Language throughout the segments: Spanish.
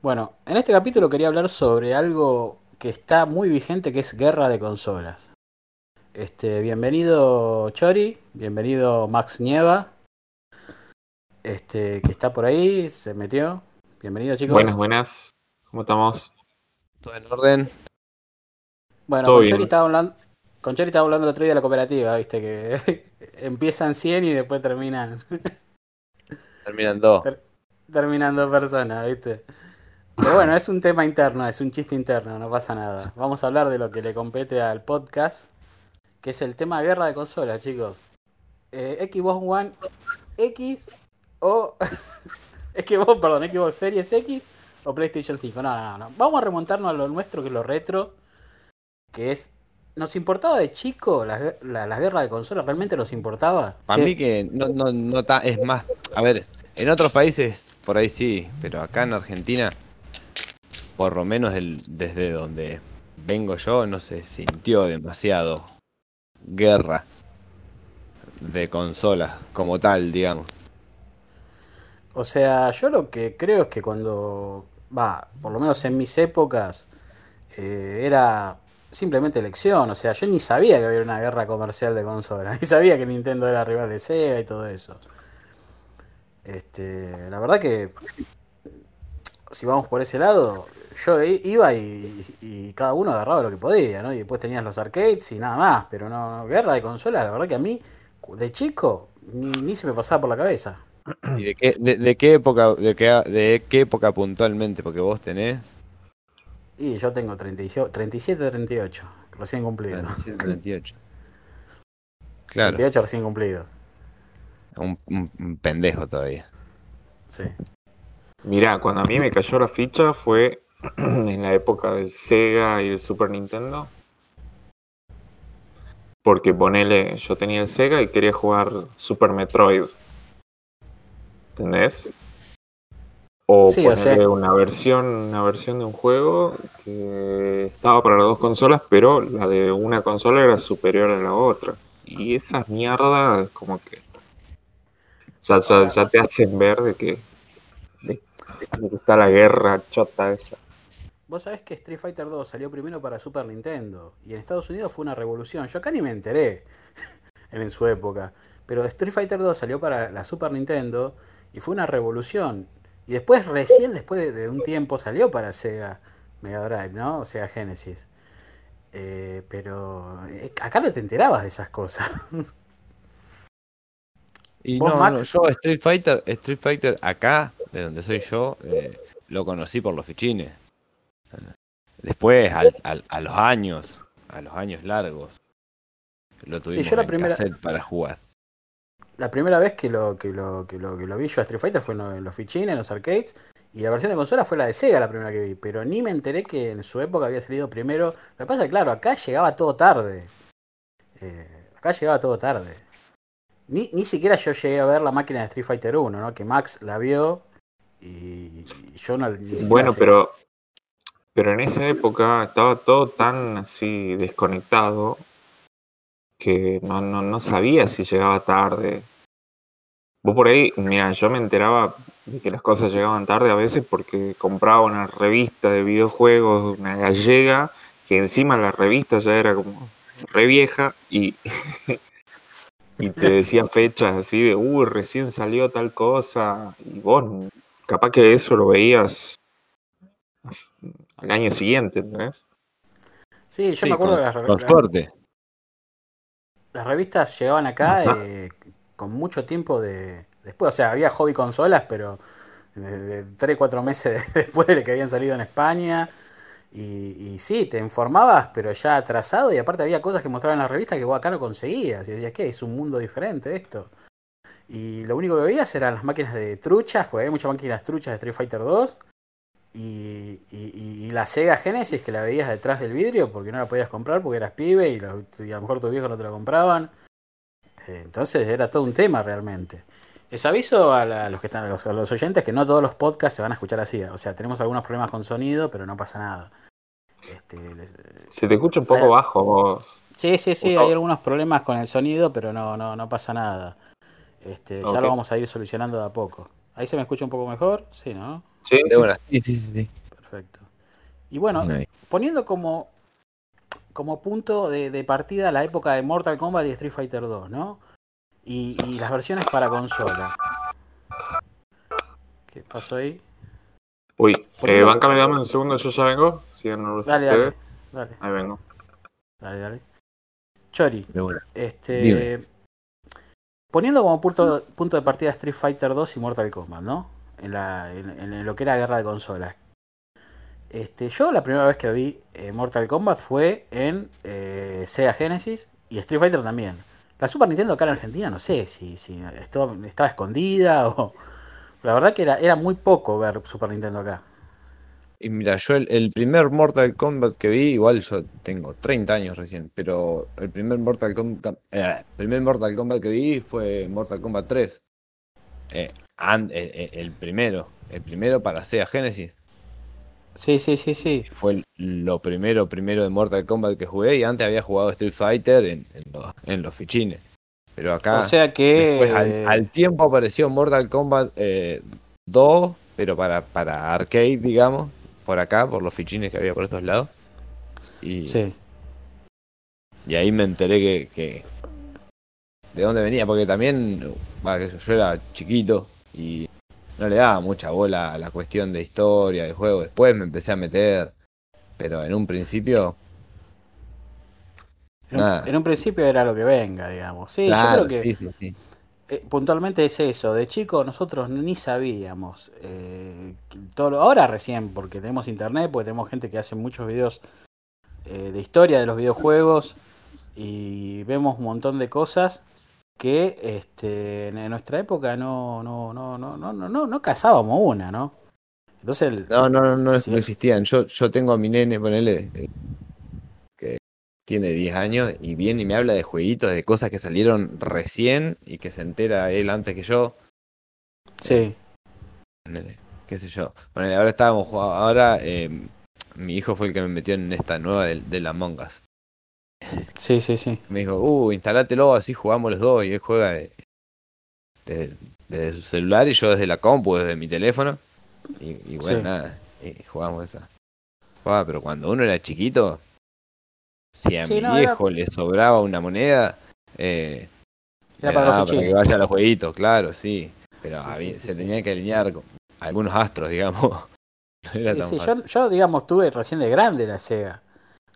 Bueno, en este capítulo quería hablar sobre algo que está muy vigente, que es guerra de consolas. Este, bienvenido Chori, bienvenido Max Nieva, este, que está por ahí, se metió. Bienvenido chicos. Buenas, buenas. ¿Cómo estamos? Todo en orden. Bueno, Todo con bien. Chori estaba hablando, con Chori estaba hablando el otro día de la cooperativa, viste que empiezan 100 y después terminan Terminan dos. terminando personas, viste. Pero bueno, es un tema interno, es un chiste interno, no pasa nada. Vamos a hablar de lo que le compete al podcast, que es el tema guerra de consolas, chicos. Eh, Xbox One X o Xbox, perdón, Xbox Series X o PlayStation 5. No, no, no. Vamos a remontarnos a lo nuestro, que es lo retro, que es... ¿Nos importaba de chico la, la, la guerra de consolas? ¿Realmente nos importaba? Para ¿Qué- mí que no, no, no ta- es más. A ver, en otros países por ahí sí, pero acá en Argentina, por lo menos el- desde donde vengo yo, no se sintió demasiado guerra de consolas como tal, digamos. O sea, yo lo que creo es que cuando, va, por lo menos en mis épocas, eh, era simplemente elección. O sea, yo ni sabía que había una guerra comercial de consolas, ni sabía que Nintendo era rival de Sega y todo eso. Este, la verdad que, si vamos por ese lado, yo iba y, y cada uno agarraba lo que podía, ¿no? Y después tenías los arcades y nada más, pero no, guerra de consolas, la verdad que a mí, de chico, ni, ni se me pasaba por la cabeza. ¿Y de qué, de, de qué época, de qué, de qué época puntualmente? Porque vos tenés Y yo tengo 37, 37 38, recién cumplidos. 37, 38. Claro, 38 recién cumplidos. un, un- un pendejo todavía. Sí. Mirá, cuando a mí me cayó la ficha fue en la época del Sega y el Super Nintendo. Porque ponele, yo tenía el Sega y quería jugar Super Metroid. ¿Entendés? O Sí, o ponerle sea- una versión, una versión de un juego que estaba para las dos consolas, pero la de una consola era superior a la otra. Y esas mierdas como que ya, ya, ya te hacen ver de que, de, de que está la guerra chota esa. Vos sabés que Street Fighter 2 salió primero para Super Nintendo y en Estados Unidos fue una revolución. Yo acá ni me enteré en, su época. Pero Street Fighter 2 salió para la Super Nintendo y fue una revolución. Y después, recién después de, de un tiempo, salió para Sega Mega Drive, ¿no? O sea, Genesis. Eh, pero eh, acá no te enterabas de esas cosas. Y ¿Vos, no, Max? no, yo Street Fighter, Street Fighter acá, de donde soy yo, eh, lo conocí por los fichines. Después, al- al- a los años, a los años largos, lo tuvimos yo la en primera- cassette para jugar. La primera vez que lo, que lo, que lo, que lo vi yo a Street Fighter fue en, lo- en los fichines, en los arcades. Y la versión de consola fue la de Sega la primera que vi. Pero ni me enteré que en su época había salido primero. Lo que pasa es que, claro, acá llegaba todo tarde. Eh, acá llegaba todo tarde. Ni, ni siquiera yo llegué a ver la máquina de Street Fighter 1, ¿no? Que Max la vio y, y yo no. ni Bueno, llegué. pero, pero en esa época estaba todo tan así desconectado que no, no, no sabía si llegaba tarde. Vos por ahí, mira, yo me enteraba de que las cosas llegaban tarde a veces porque compraba una revista de videojuegos, una gallega, que encima la revista ya era como re vieja y, y te decía fechas así de, uy, recién salió tal cosa, y vos capaz que eso lo veías al año siguiente, ¿entendés? Sí, yo Sí, me acuerdo con, que las, re- con suerte. las revistas llegaban acá eh, con mucho tiempo de después. O sea, había hobby consolas, pero de, 3, 4 meses después de que habían salido en España. Y, y sí, te informabas, pero ya atrasado. Y aparte había cosas que mostraban en la revista que vos acá no conseguías. Y decías, ¿qué? Es un mundo diferente esto. Y lo único que veías eran las máquinas de truchas, porque había muchas máquinas truchas de Street Fighter 2. Y, y- la Sega Genesis que la veías detrás del vidrio porque no la podías comprar porque eras pibe y, los- y a lo mejor tus viejos no te lo compraban. Eh, Entonces era todo un tema realmente. Les aviso a, la- a los que están, a los, a los oyentes que no todos los podcasts se van a escuchar así. O sea, tenemos algunos problemas con sonido, pero no pasa nada. Este, les- Se te escucha un poco bajo vos. sí, sí, sí, hay algunos problemas con el sonido, pero no, no, no pasa nada. Este, Ya lo vamos a ir solucionando de a poco. Ahí se me escucha un poco mejor, sí, ¿no? Sí, De sí. Sí, sí, sí. Perfecto. Y bueno, Ahí. poniendo como, como punto de, de partida la época de Mortal Kombat y Street Fighter 2, ¿no? Y, y las versiones para consola. ¿Qué pasó ahí? Uy, eh, bancame, dame un segundo, yo ya vengo. Sigan Dale, ustedes. dale, dale, Ahí vengo. dale, dale. Chori, este. Dime. Poniendo como punto, punto de partida Street Fighter 2 y Mortal Kombat, ¿no? En, lo que era guerra de consolas. Este, yo la primera vez que vi eh, Mortal Kombat fue en eh, Sega Genesis y Street Fighter también. La Super Nintendo acá en Argentina no sé si, si estaba escondida o... La verdad que era, era muy poco ver Super Nintendo acá. Y mira, yo el, el primer Mortal Kombat que vi, igual yo tengo 30 años recién, pero el primer Mortal Kombat, eh, primer Mortal Kombat que vi fue Mortal Kombat 3. Eh, eh, eh, el primero, el primero para Sega Genesis. Sí, sí, sí, sí. Fue lo primero, primero de Mortal Kombat que jugué y antes había jugado Street Fighter en, en los, en los fichines. Pero acá, o sea que... después al, al tiempo apareció Mortal Kombat eh, 2, pero para, para arcade, digamos, por acá, por los fichines que había por estos lados. Y, Sí. y ahí me enteré que, que- de dónde venía, porque también yo era chiquito y no le daba mucha bola a la cuestión de historia del juego. Después me empecé a meter, pero en un principio, En un, Nada. en un principio era lo que venga, digamos. Sí, claro, yo creo que... sí, sí, sí. Eh, puntualmente es eso, de chico nosotros ni sabíamos. eh, todo lo- ahora recién, porque tenemos internet, porque tenemos gente que hace muchos videos eh, de historia de los videojuegos y vemos un montón de cosas que este, en nuestra época no, no, no, no, no, no, no, no cazábamos una, ¿no? Entonces el- No, no, no, no, Sí. no existían. Yo, yo tengo a mi nene, ponele, eh, que tiene 10 años y viene y me habla de jueguitos, de cosas que salieron recién y que se entera él antes que yo. sí, ponele, qué sé yo. Ponele, ahora estábamos jugando, ahora eh, mi hijo fue el que me metió en esta nueva del, del Among Us. Sí, sí, sí. Me dijo, uh, instalátelo, así jugamos los dos y él juega de- de- desde su celular y yo desde la compu, desde mi teléfono. Y, y bueno, Sí. nada, y jugamos esa. Jugaba, pero cuando uno era chiquito, si a Sí, mi no, era- viejo le sobraba una moneda, eh, Era para que vaya a los jueguitos, claro, sí. Pero Sí, se tenía que alinear con algunos astros, digamos. No era tan yo, yo, digamos, tuve recién de grande la Sega.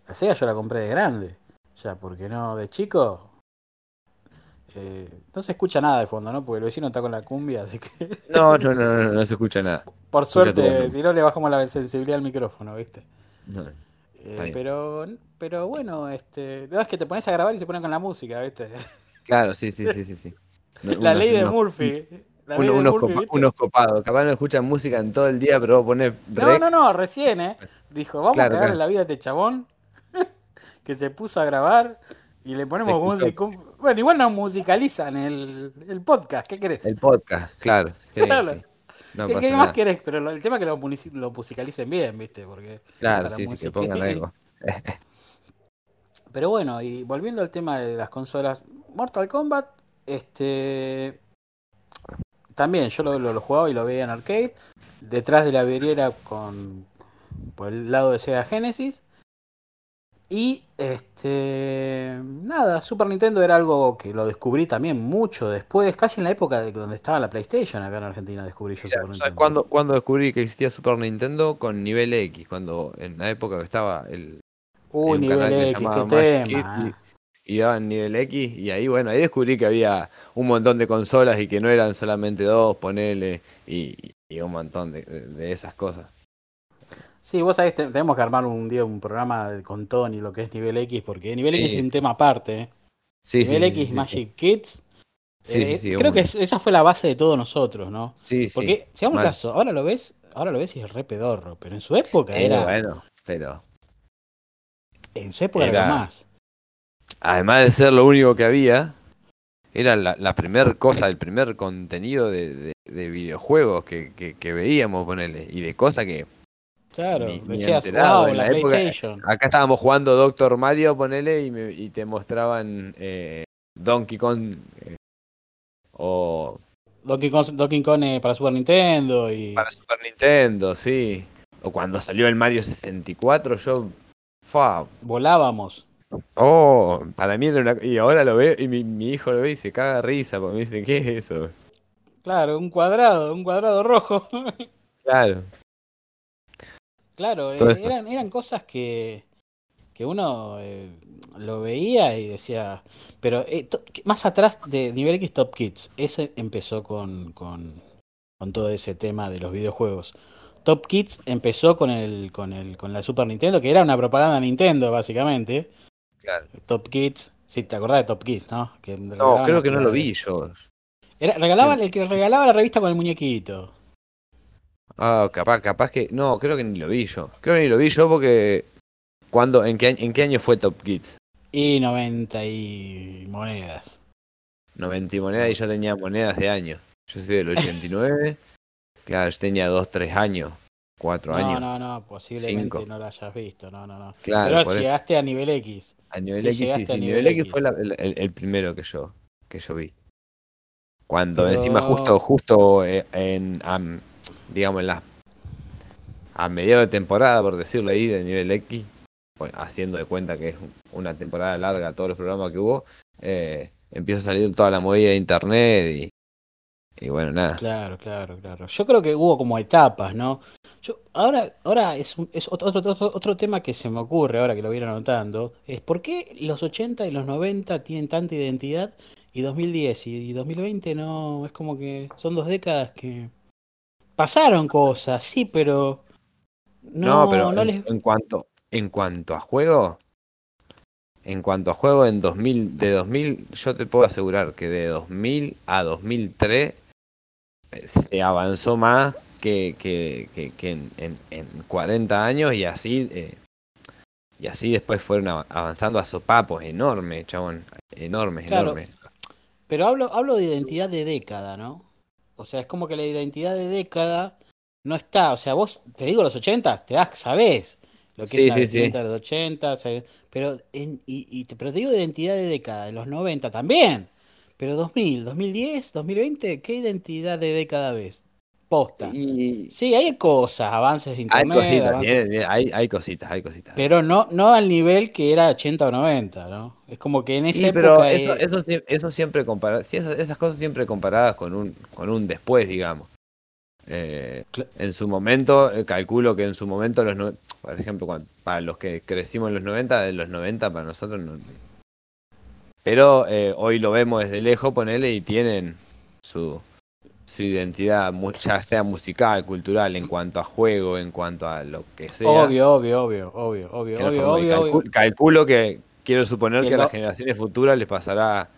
La Sega yo la compré de grande. Ya, porque no, de chico. eh, no se escucha nada de fondo, ¿no? Porque el vecino está con la cumbia, así que. No, no, no, no, no se escucha nada. Por suerte, si no le bajamos la sensibilidad al micrófono, ¿viste? No. Eh, pero, pero bueno, este. No es que te pones a grabar y se ponen con la música, ¿viste? Claro, sí, sí, sí, sí. sí. La unos- ley de unos- Murphy. La ley uno- de unos, Murphy, copa- ¿viste? unos copados. Capaz no escuchan música en todo el día, pero vos ponés No, no, no, recién, ¿eh? Dijo, vamos Claro, a cagarle claro. la vida a este chabón que se puso a grabar y le ponemos música. Bueno, igual nos musicalizan el, el podcast, ¿qué querés? El podcast, claro. sí, Claro. sí. No ¿Qué, más querés? Pero lo- el tema es que lo, musicalicen bien, ¿viste? Porque Claro, sí, sí, que pongan algo. Pero bueno, y volviendo al tema de las consolas, Mortal Kombat, este. También yo lo, lo- lo jugaba y lo veía en arcade. Detrás de la vidriera con. por el lado de Sega Genesis. Y este. Nada, Super Nintendo era algo que lo descubrí también mucho después, casi en la época de donde estaba la PlayStation acá en Argentina descubrí yo Super ¿Sabes Nintendo. cuándo, cuándo descubrí que existía Super Nintendo? Con nivel X, cuando en la época que estaba el, Uy, nivel que X, qué tema. Kid y, y daban nivel X y ahí bueno, ahí descubrí que había un montón de consolas y que no eran solamente dos, ponele, y, y un montón de, de- de esas cosas. Sí, vos sabés, te- tenemos que armar un día un programa con Tony, lo que es nivel X, porque nivel Sí, X es un sí. tema aparte. ¿eh? Sí, sí, nivel sí, X sí, Magic Kids. Sí, eh, sí, sí, creo que es- esa fue la base de todos nosotros, ¿no? Sí, sí. Porque, al mal. caso, ahora lo ves, ahora lo ves y es re pedorro, pero en su época Eh, era, bueno, pero en su época era, era- más. además de ser lo único que había, era la, la primer cosa, el primer contenido de, de- de videojuegos que, que, que veíamos, ponele, y de cosas que Claro, ni- ni decías, wow, en la, la época- PlayStation. Acá estábamos jugando Doctor Mario, ponele, y, me- y te mostraban eh, Donkey Kong eh, o Donkey Kong, Donkey Kong eh, para Super Nintendo y... Para Super Nintendo, sí. O cuando salió el Mario 64, yo... Fa, Volábamos. oh, para mí era una... Y ahora lo veo y mi, mi hijo lo ve y se caga de risa porque me dice, ¿qué es eso? Claro, un cuadrado, un cuadrado rojo. Claro. Claro, eh, eran, eran cosas que, que uno eh, lo veía y decía, pero eh, to- más atrás de Nivel X Top Kids, ese empezó con, con, con todo ese tema de los videojuegos. Top Kids empezó con el, con el, con la Super Nintendo, que era una propaganda de Nintendo, básicamente. Claro. Top Kids, si te acordás de Top Kids, ¿no? Que No, creo que no lo vi yo. Era, regalaban el que regalaba la revista con el muñequito. Ah, capaz, capaz que. No, creo que ni lo vi yo. Creo que ni lo vi yo porque. ¿Cuándo, en, qué, año- ¿En qué año fue Top Kids? Y 90 y monedas. 90 y monedas y yo tenía monedas de años. Yo soy del 89. claro, yo tenía 2, 3 años. 4 No, años. no, no, posiblemente Cinco. no lo hayas visto, no, no, no. Claro, Pero eso. llegaste a nivel X. A nivel sí, X, sí, llegaste sí. a Nivel X fue la- el, el- el primero que yo, que yo vi. Cuando Pero- encima justo, justo eh, en, am- digamos, en la, a mediados de temporada, por decirlo ahí, de nivel X, bueno, haciendo de cuenta que es una temporada larga todos los programas que hubo, eh, empieza a salir toda la movida de internet y, bueno, nada. Claro, claro, claro. Yo creo que hubo como etapas, ¿no? Yo, ahora, ahora es, un- es otro, otro, otro, tema que se me ocurre ahora que lo vieron anotando, es por qué los 80 y los 90 tienen tanta identidad y 2010 y, y 2020 no, es como que son dos décadas que pasaron cosas, sí, pero no, No, pero no en, les... en cuanto en cuanto a juego, en cuanto a juego en 2000 de 2000, yo te puedo asegurar que de 2000 a 2003 eh, se avanzó más que, que, que, que en, en, en 40 años y así eh, y así después fueron av- avanzando a sopapos enormes, chabón, enormes, Claro. enormes. Pero hablo, hablo de identidad de década, ¿no? O sea, es como que la identidad de década no está. O sea, vos, te digo los 80, te das, sabés lo que Sí, es la sí, sí. vestimenta de los 80, sabés, pero, en, y, y te, pero te digo de identidad de década, de los 90 también. Pero 2000, 2010, 2020, ¿qué identidad de década ves? Posta. Y Sí, hay cosas, avances de hay internet, cositas, avances- tiene- hay, hay cositas, hay cositas. pero no, no al nivel que era 80 o 90, ¿no? Es como que en esa Sí, época... pero eso, eso, sie- eso siempre sí, esas, esas cosas siempre comparadas con un, con un después, digamos. Eh, en su momento, eh, calculo que en su momento, los no- por ejemplo, para los que crecimos en los 90, de los 90 para nosotros no. Pero eh, hoy lo vemos desde lejos, ponele, y tienen su, su identidad, ya sea musical, cultural, en cuanto a juego, en cuanto a lo que sea. Obvio, obvio, obvio, obvio, obvio, obvio, obvio, obvio. calcu- Calculo que quiero suponer Que que, a lo- las generaciones futuras les pasará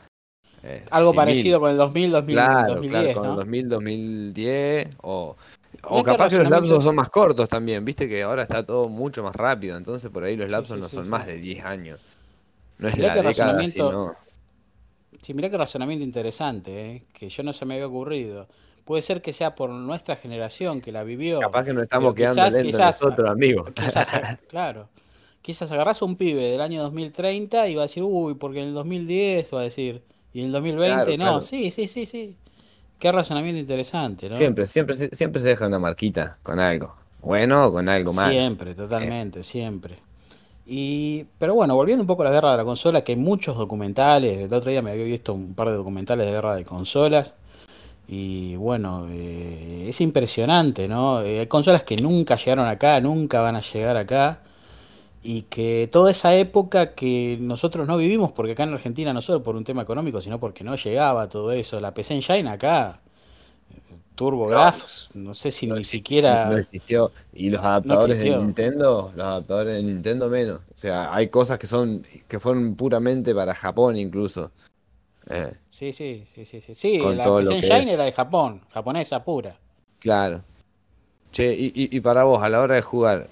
eh, Algo parecido con el 2000, 2000 Claro, 2010, claro, con ¿no? el 2000, 2010 o, o capaz que los lapsos son más cortos también, viste que ahora está todo mucho más rápido, entonces por ahí los lapsos sí, no son sí. más de 10 años. No es Mirá la década, razonamiento- sino... Sí, mirá qué razonamiento interesante, ¿eh? que yo no se me había ocurrido. Puede ser que sea por nuestra generación que la vivió. Capaz que nos estamos quedando quizás- lentos quizás- nosotros, amigos. Quizás, claro. Quizás agarrás a un pibe del año 2030 y va a decir, uy, porque en el 2010 va a decir, y en el 2020 Claro, no. claro. Sí, sí, sí, sí. Qué razonamiento interesante, ¿no? Siempre, siempre, siempre se deja una marquita con algo. Bueno o con algo malo. Siempre, totalmente, siempre. Y, pero bueno, volviendo un poco a la guerra de la consola, que hay muchos documentales, el otro día me había visto un par de documentales de guerra de consolas, y bueno, eh, es impresionante, ¿no? Eh, hay consolas que nunca llegaron acá, nunca van a llegar acá, y que toda esa época que nosotros no vivimos, porque acá en Argentina no solo por un tema económico, sino porque no llegaba todo eso, la PC Engine acá, TurboGrafx, no sé si No ni siquiera... No existió. Y los adaptadores de. Nintendo, los adaptadores de Nintendo menos. O sea, hay cosas que son que fueron puramente para Japón incluso. Eh, Sí, sí, sí, sí, sí. Sí, Con la todo lo que Engine es. era de Japón, japonesa pura. claro. Che, y, y, y para vos, a la hora de jugar,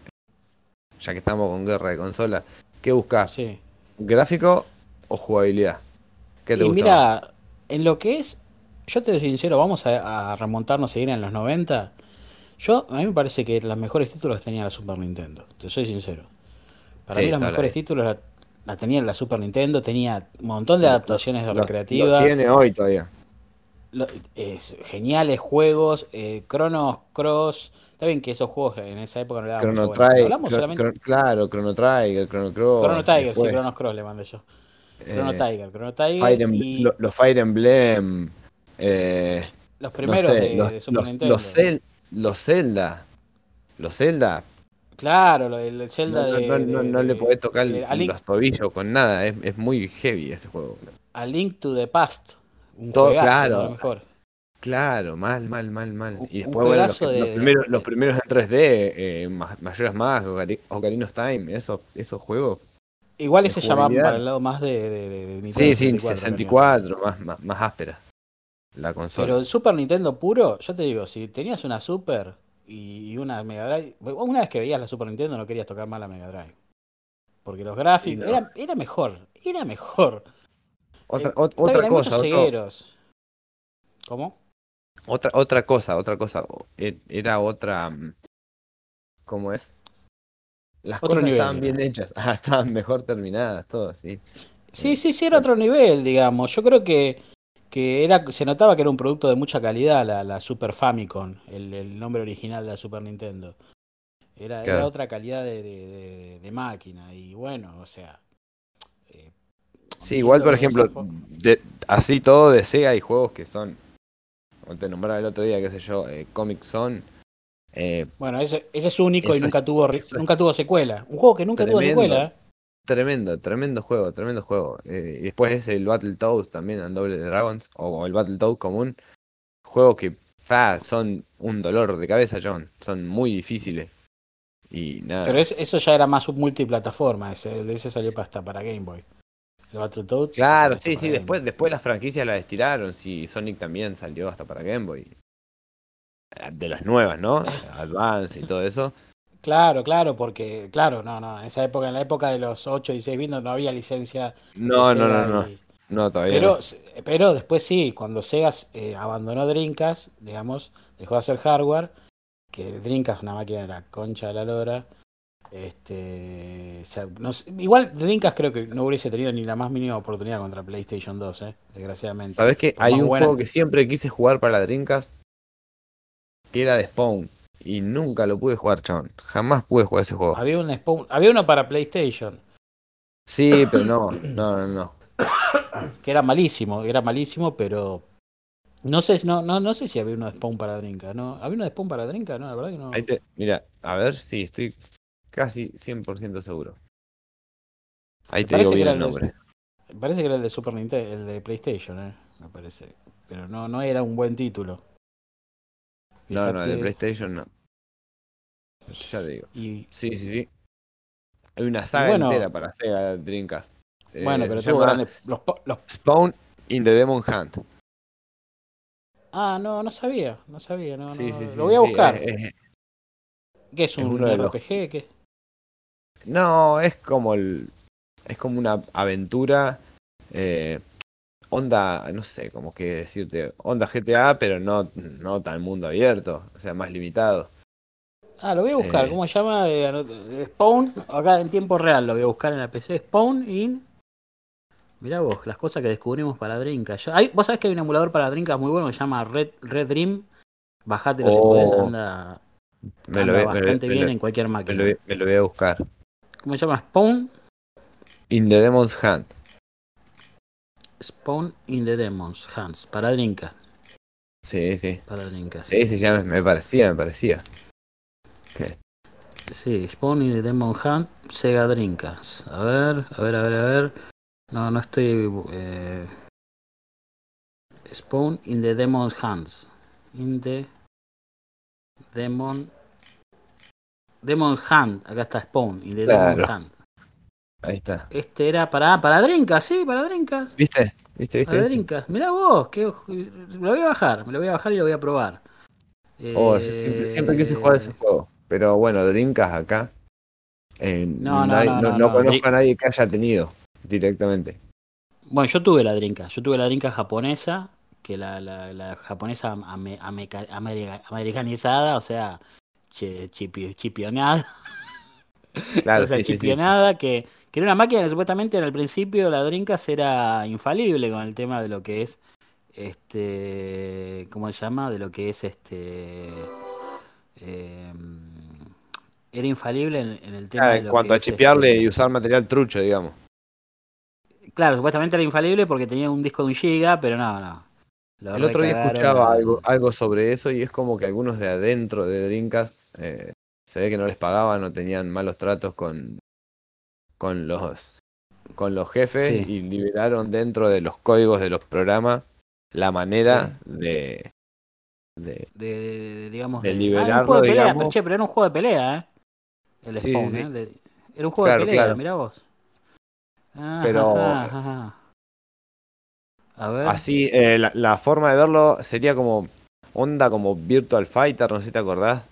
ya que estamos con guerra de consolas, ¿qué buscas? Sí. ¿Gráfico o jugabilidad? ¿Qué te y gusta más? mira, en lo que es, yo te soy sincero, vamos a, a remontarnos a seguir en los 90. Yo, a mí me parece que los mejores títulos los tenía la Super Nintendo, te soy sincero. Para Sí, mí los mejores de- títulos la, tenía la Super Nintendo, tenía un montón de Lo- adaptaciones Los- recreativas. los tiene hoy todavía. lo- es- geniales juegos, eh, Chronos Cross. Está bien que esos juegos en esa época no le daban Chrono Trigger, hablamos solamente. Claro, Chrono Trigger, Chrono Cross. Chrono Tiger, después, sí, Chronos Cross le mandé yo. Chrono eh, Tiger, Chrono Tiger Fire lo- los Fire Emblem. eh, los no primeros sé, de, los, de Super los, Nintendo. los, los Zelda. Los Zelda. Claro, el Zelda No, no, de, no, no, de- no le podés tocar de- a, Link, los tobillos con nada. Es, es muy heavy ese juego. a Link to the Past. Un Todo juegazo, claro. ¿no? Lo mejor. Claro, mal, mal, mal, mal. Un- Y después, bueno, los, que- primeros, los primeros en 3D, eh, Ma- Majora's Mask, Ocari- Ocarina of Time, esos, esos juegos. Igual ese llamaban jugabilidad. para el lado más de, Nintendo Sí, sí, 64, 64, más, más, más áspera la consola. Pero el Super Nintendo puro, yo te digo, si tenías una Super y una Mega Drive, una vez que veías la Super Nintendo no querías tocar más la Mega Drive. Porque los gráficos, No. era, era mejor, era mejor. otra Eh, otra cosa, otro-. ¿Cómo? otra, otra cosa, otra cosa. e- Era otra. mm, ¿Cómo es? Las Otro cosas nivel estaban era. bien hechas, ah, estaban mejor terminadas, todo, sí. Sí, sí, sí, era otro nivel, digamos. Yo creo que, que era, se notaba que era un producto de mucha calidad la, la Super Famicom, el, el nombre original de la Super Nintendo. Era, era otra calidad de, de- de- de máquina. Y bueno, o sea. eh, Sí, igual, por ejemplo, así todo de Sega hay juegos que son, te nombraba el otro día, qué sé yo, eh, Comic Zone, eh, Bueno, ese, ese es único y nunca tuvo es nunca tuvo secuela. Un juego que nunca tuvo secuela. Tremendo, tremendo juego, tremendo juego. Eh, y después es el Battletoads también, en Double Dragons, o, o el Battletoads común, juegos que fa, son un dolor de cabeza, John, son muy difíciles. Y nada, Pero es- eso ya era más un multiplataforma. Ese, ese salió para, hasta para Game Boy. El Battletoads. claro, sí, sí, después, Boy. después las franquicias las estiraron, sí, Sonic también salió hasta para Game Boy. Eh, De las nuevas, ¿no? Advance y todo eso. Claro, claro, porque, claro, no, no. En esa época, en la época de los 8 y 16 bits no, no había licencia. No, no, no, no, y- no, todavía Pero, no. pero después sí, cuando Sega eh, abandonó Dreamcast, digamos, dejó de hacer hardware, que Dreamcast es una máquina de la concha de la lora. Este, o sea, no sé- igual Dreamcast creo que no hubiese tenido ni la más mínima oportunidad contra PlayStation 2, eh, desgraciadamente. ¿Sabes por Hay un buena- juego que siempre quise jugar para la Dreamcast que era de Spawn. Y nunca lo pude jugar, chabón. Jamás pude jugar ese juego. Había un Spawn- había uno para PlayStation, Sí, pero no, no, no, no. que era malísimo, era malísimo, pero no sé, no, no, no sé si había uno de Spawn para Dreamcast, ¿no? ¿Había uno de Spawn para Dreamcast? No, la verdad que no. Ahí te, mira, a ver si estoy casi 100% seguro. Ahí Me te digo bien el de- nombre. Me parece que era el de Super Nintendo, el de PlayStation, eh, me parece. Pero no, no era un buen título. No, no, de PlayStation no. Ya te digo. Y, Sí, sí, sí. Hay una saga bueno- entera para Sega Dreamcast. Eh, bueno, pero tuvo grandes. Los, los- Spawn in the Demon Hunt. ah, no, no sabía, no sabía, no, Sí, no, sí. Lo voy a buscar. es- ¿Qué es es un los- RPG? ¿Qué? No, es como el. Es como una aventura. eh, onda, no sé cómo que decirte. Onda GTA, pero no, no tan mundo abierto. O sea, más limitado. Ah, lo voy a buscar. Eh. ¿Cómo se llama? Eh, eh, Spawn, acá en tiempo real lo voy a buscar en la PC. Spawn in. Mirá vos, las cosas que descubrimos para. Ya- hay- vos sabés que hay un emulador para Dreamcast muy bueno que se llama Red, Red Dream. Bajátelo si Oh. podés, anda, Me anda lo, me lo- bastante me bien lo- en cualquier me máquina. lo voy- me lo voy a buscar. ¿Cómo se llama? Spawn. In the Demon's Hunt. Spawn in the Demons Hands. Para Dreamcast. Sí, sí. Para Dreamcast. Sí, sí, ya me, me parecía, me parecía. ¿Qué? Sí, Spawn in the Demon Hunt, Sega Dreamcast. A ver, a ver, a ver, a ver. No, no estoy. Eh... Spawn in the Demon's Hands. In the Demon. Demon's Hand. Acá está Spawn. In the Claro. Demon's Hand. Ahí está. Este era para, para Dreamcast, sí, para Dreamcast. ¿Viste? ¿Viste? ¿Viste? Para. Dreamcast. Mirá vos, que, lo voy a bajar, me lo voy a bajar y lo voy a probar. Oh, Eh, siempre, siempre quise jugar ese juego. Pero bueno, Dreamcast acá. eh, No, no, no, no, no, no no. conozco a nadie que haya tenido directamente. Bueno, yo tuve la drinka, yo tuve la drinka japonesa, que la, la, la japonesa ame- america- americanizada, o sea, chi- chipi- chipionada, Claro, o sea, sí, sí, sí. chipionada, que, que era una máquina que supuestamente en el principio la drinkas era infalible con el tema de lo que es este, ¿cómo se llama? De lo que es este, eh, era infalible en, en el tema Ah, de en lo cuanto que a chipearle este, y usar material trucho, digamos. Claro, supuestamente era infalible porque tenía un disco de un giga, pero no, no. Lo El otro día escuchaba algo, algo sobre eso y es como que algunos de adentro de Dreamcast eh, se ve que no les pagaban o tenían malos tratos con, con los con los jefes Sí. y liberaron dentro de los códigos de los programas la manera de, de de, de- de- digamos de ah, era un liberarlo, juego de pelea, digamos. pero, che, pero era un juego de pelea, ¿eh? El Sí, Spawn. ¿eh? Era un juego Claro, de pelea, claro. mirá vos. Ah, Pero- ajá, ajá. A ver. así eh, la, la forma de verlo sería como onda como Virtual Fighter, no sé si te acordás.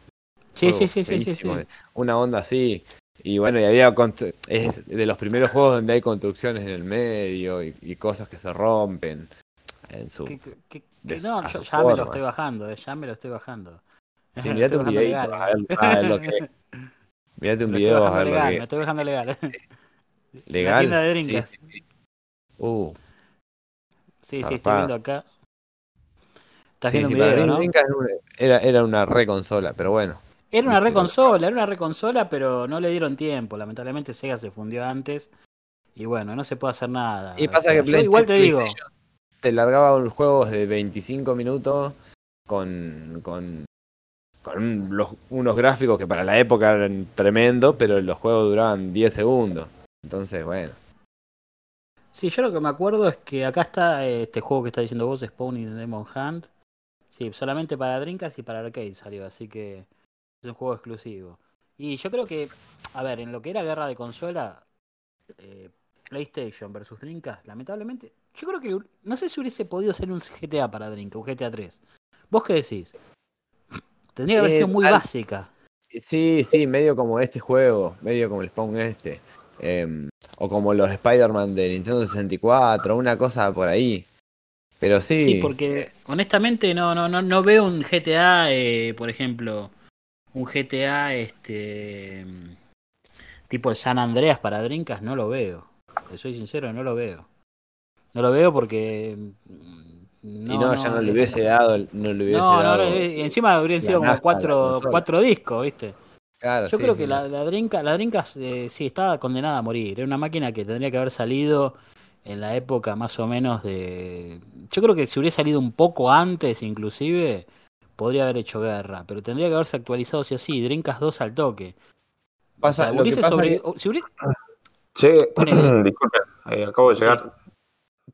sí, sí, sí, sí, sí, Una onda así. Y bueno, y había es de los primeros juegos donde hay construcciones en el medio y, y cosas que se rompen en su. De que su- no, yo ya me lo estoy bajando, eh, ya me lo estoy bajando. Sí, mirate un videito a ver, a ver lo que. Mirate un video a ver lo legal, que me es. estoy bajando legal. Legal. La tienda de sí, sí. Uh, Sí, sí, estoy viendo acá. Estás viendo un video, ¿no? Era, era una re consola, pero bueno. Era una reconsola, era una reconsola, pero no le dieron tiempo. Lamentablemente Sega se fundió antes. Y bueno, no se puede hacer nada. Y O pasa sea, que igual te digo, te largaba un juegos de 25 minutos con, con, con los- unos gráficos que para la época eran tremendos, pero los juegos duraban 10 segundos. Entonces, bueno. Sí, yo lo que me acuerdo es que acá está eh, este juego que está diciendo vos, Spawn the Demon Hunt. Sí, solamente para Dreamcast y para Arcade salió, así que es un juego exclusivo. Y yo creo que, a ver, en lo que era guerra de consola, eh, PlayStation versus Dreamcast, lamentablemente, yo creo que no sé si hubiese podido ser un GTA para Dreamcast, un GTA 3. ¿Vos qué decís? Tendría que haber Eh, sido muy al- básica. Sí, sí, medio como este juego, medio como el Spawn este. em, o como los Spider-Man de Nintendo 64, una cosa por ahí. Pero sí. Sí, porque honestamente no, no, no, no veo un GTA, eh, por ejemplo, un GTA este tipo el San Andreas para Dreamcast, no lo veo. Te soy sincero, no lo veo. No lo veo porque mm, y no, ya no le eh, hubiese dado, no le hubiese no, no, dado. no, eh, encima habrían sido como cuatro, cuatro discos, ¿viste? Claro, Yo sí, creo sí, que la, la Dreamcast, la eh, sí estaba condenada a morir. Era una máquina que tendría que haber salido en la época más o menos de... Yo creo que si hubiera salido un poco antes inclusive, podría haber hecho guerra. Pero tendría que haberse actualizado sí o sí. Dreamcast 2 al toque. O Pasa- sea, lo que pasa sobre- que- o- si hubiese- Che, Ponele. disculpen, eh, acabo de llegar.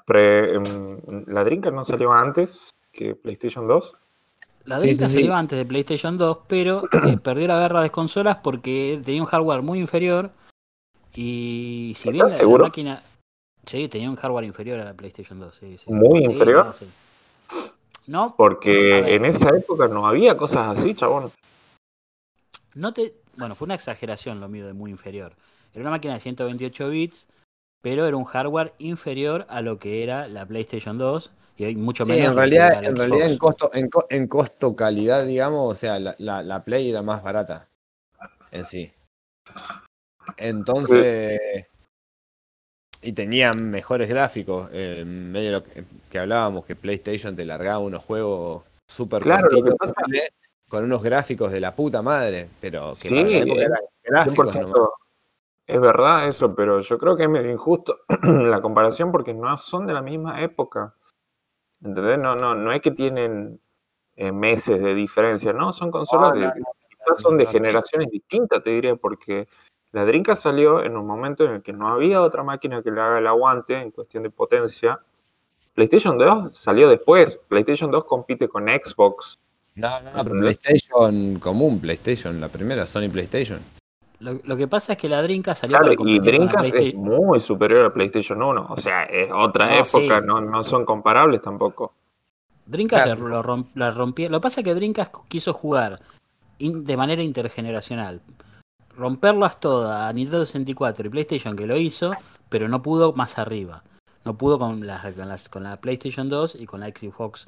Pre- em, ¿La Dreamcast no salió antes que PlayStation 2? La Dreamcast sí, sí. salió antes de PlayStation 2, pero eh, perdió la guerra de consolas porque tenía un hardware muy inferior. Y si bien la, la máquina... Sí, tenía un hardware inferior a la PlayStation 2. sí, sí. ¿Muy Sí, inferior? no, sí. No, Porque en esa época no había cosas así, chabón. no te. Bueno, fue una exageración lo mío de muy inferior. Era una máquina de 128 bits, pero era un hardware inferior a lo que era la PlayStation 2 y hay mucho Sí, menos. en lo que realidad, en realidad en costo, en, co- en costo calidad, digamos, o sea, la, la, la Play era más barata en sí. Entonces, y tenía mejores gráficos, eh, medio lo que, que hablábamos, que PlayStation te largaba unos juegos súper Claro, cortitos, con unos gráficos de la puta madre, pero que Sí, para la época eran gráficos 100% nomás. es verdad eso, pero yo creo que es medio injusto la comparación porque no son de la misma época. ¿Entendés? No, no, no es que tienen eh, meses de diferencia, no, son consolas No, de, no, no, quizás son de generaciones distintas, te diría, porque la Dreamcast salió en un momento en el que no había otra máquina que le haga el aguante en cuestión de potencia. PlayStation 2 salió después. PlayStation 2 compite con Xbox. No, no, no, pero. PlayStation común, PlayStation, la primera, Sony PlayStation. Lo, lo que pasa es que la Dreamcast salió Claro, para y Dreamcast es muy superior a PlayStation 1. O sea, es otra No, época, sí. no, no son comparables tampoco. Dreamcast Claro. lo, romp- la rompía. Lo que pasa es que Dreamcast quiso jugar in- de manera intergeneracional. Romperlas todas a Nintendo 64 y PlayStation que lo hizo, pero no pudo más arriba. No pudo con, las- con, las- con la PlayStation 2 y con la Xbox.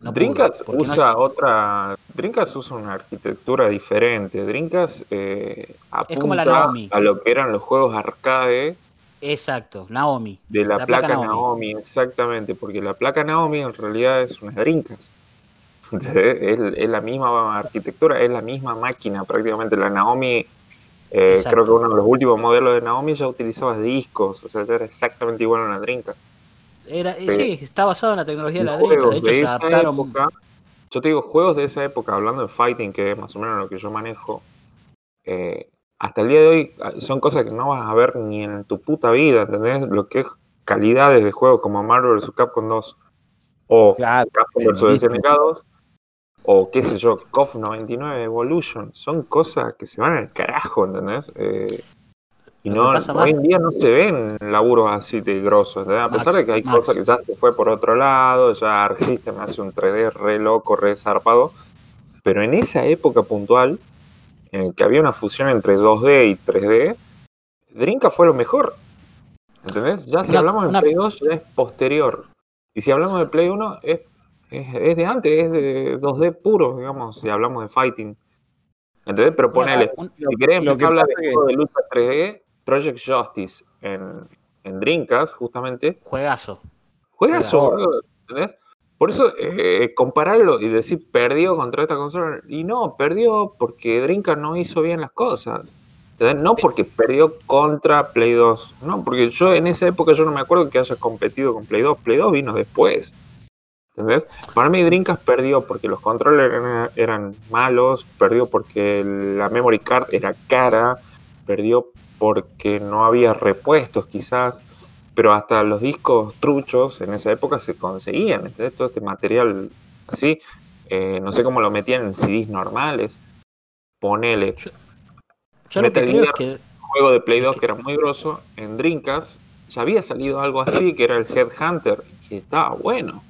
No pudo, no- usa otra. Dreamcast usa una arquitectura diferente. Dreamcast eh, Es como la apunta Naomi. a lo que eran los juegos arcade Exacto, Naomi. De la, placa, Naomi. exactamente, porque la placa Naomi en realidad es una Drinkas. Es, es, la misma arquitectura, es la misma máquina prácticamente. La Naomi, eh, creo que uno de los últimos modelos de Naomi ya utilizaba discos, o sea, ya era exactamente igual a una Drinkas. Era, sí, está basado en la tecnología de la Drinkas, de hecho se adaptaron... yo te digo, juegos de esa época, hablando de fighting, que es más o menos lo que yo manejo, eh, hasta el día de hoy ah, son cosas que no vas a ver ni en tu puta vida, ¿entendés? Lo que es calidades de juego como Marvel vs. Capcom 2 o Capcom vs. SNK 2 o qué sé yo, KOF 99 Evolution, son cosas que se van al carajo, ¿entendés? Eh, y no, hoy en día no se ven laburos así de grosos, ¿entendés? A pesar de que hay cosas que ya se fue por otro lado, ya Arc System hace un 3D re loco, re zarpado, pero en esa época puntual en que había una fusión entre 2D y 3D, Drinka fue lo mejor. ¿Entendés? Ya si hablamos de Play 2 ya es posterior. Y si hablamos de Play 1 es, es, de antes, es de 2D puro, digamos, si hablamos de fighting. ¿Entendés? Pero ponele, si querés lo que habla de juego de lucha 3D, Project Justice en, en Drinkas, justamente. Juegazo. Juegazo, ¿entendés? Por eso, eh, compararlo y decir perdió contra esta consola, y no, perdió porque Drinka no hizo bien las cosas. No porque perdió contra Play 2, no, porque yo en esa época yo no me acuerdo que haya competido con Play 2, Play 2 vino después. ¿Entendés? Para mí Drinkas perdió porque los controles eran, eran, malos, perdió porque la memory card era cara, perdió porque no había repuestos quizás pero hasta los discos truchos en esa época se conseguían, todo este material así, eh, no sé cómo lo metían en CDs normales, ponele. Yo, lo que creo que... juego de Play 2 que era muy grosso, en Drinkas ya había salido algo así, que era el Headhunter, que estaba bueno.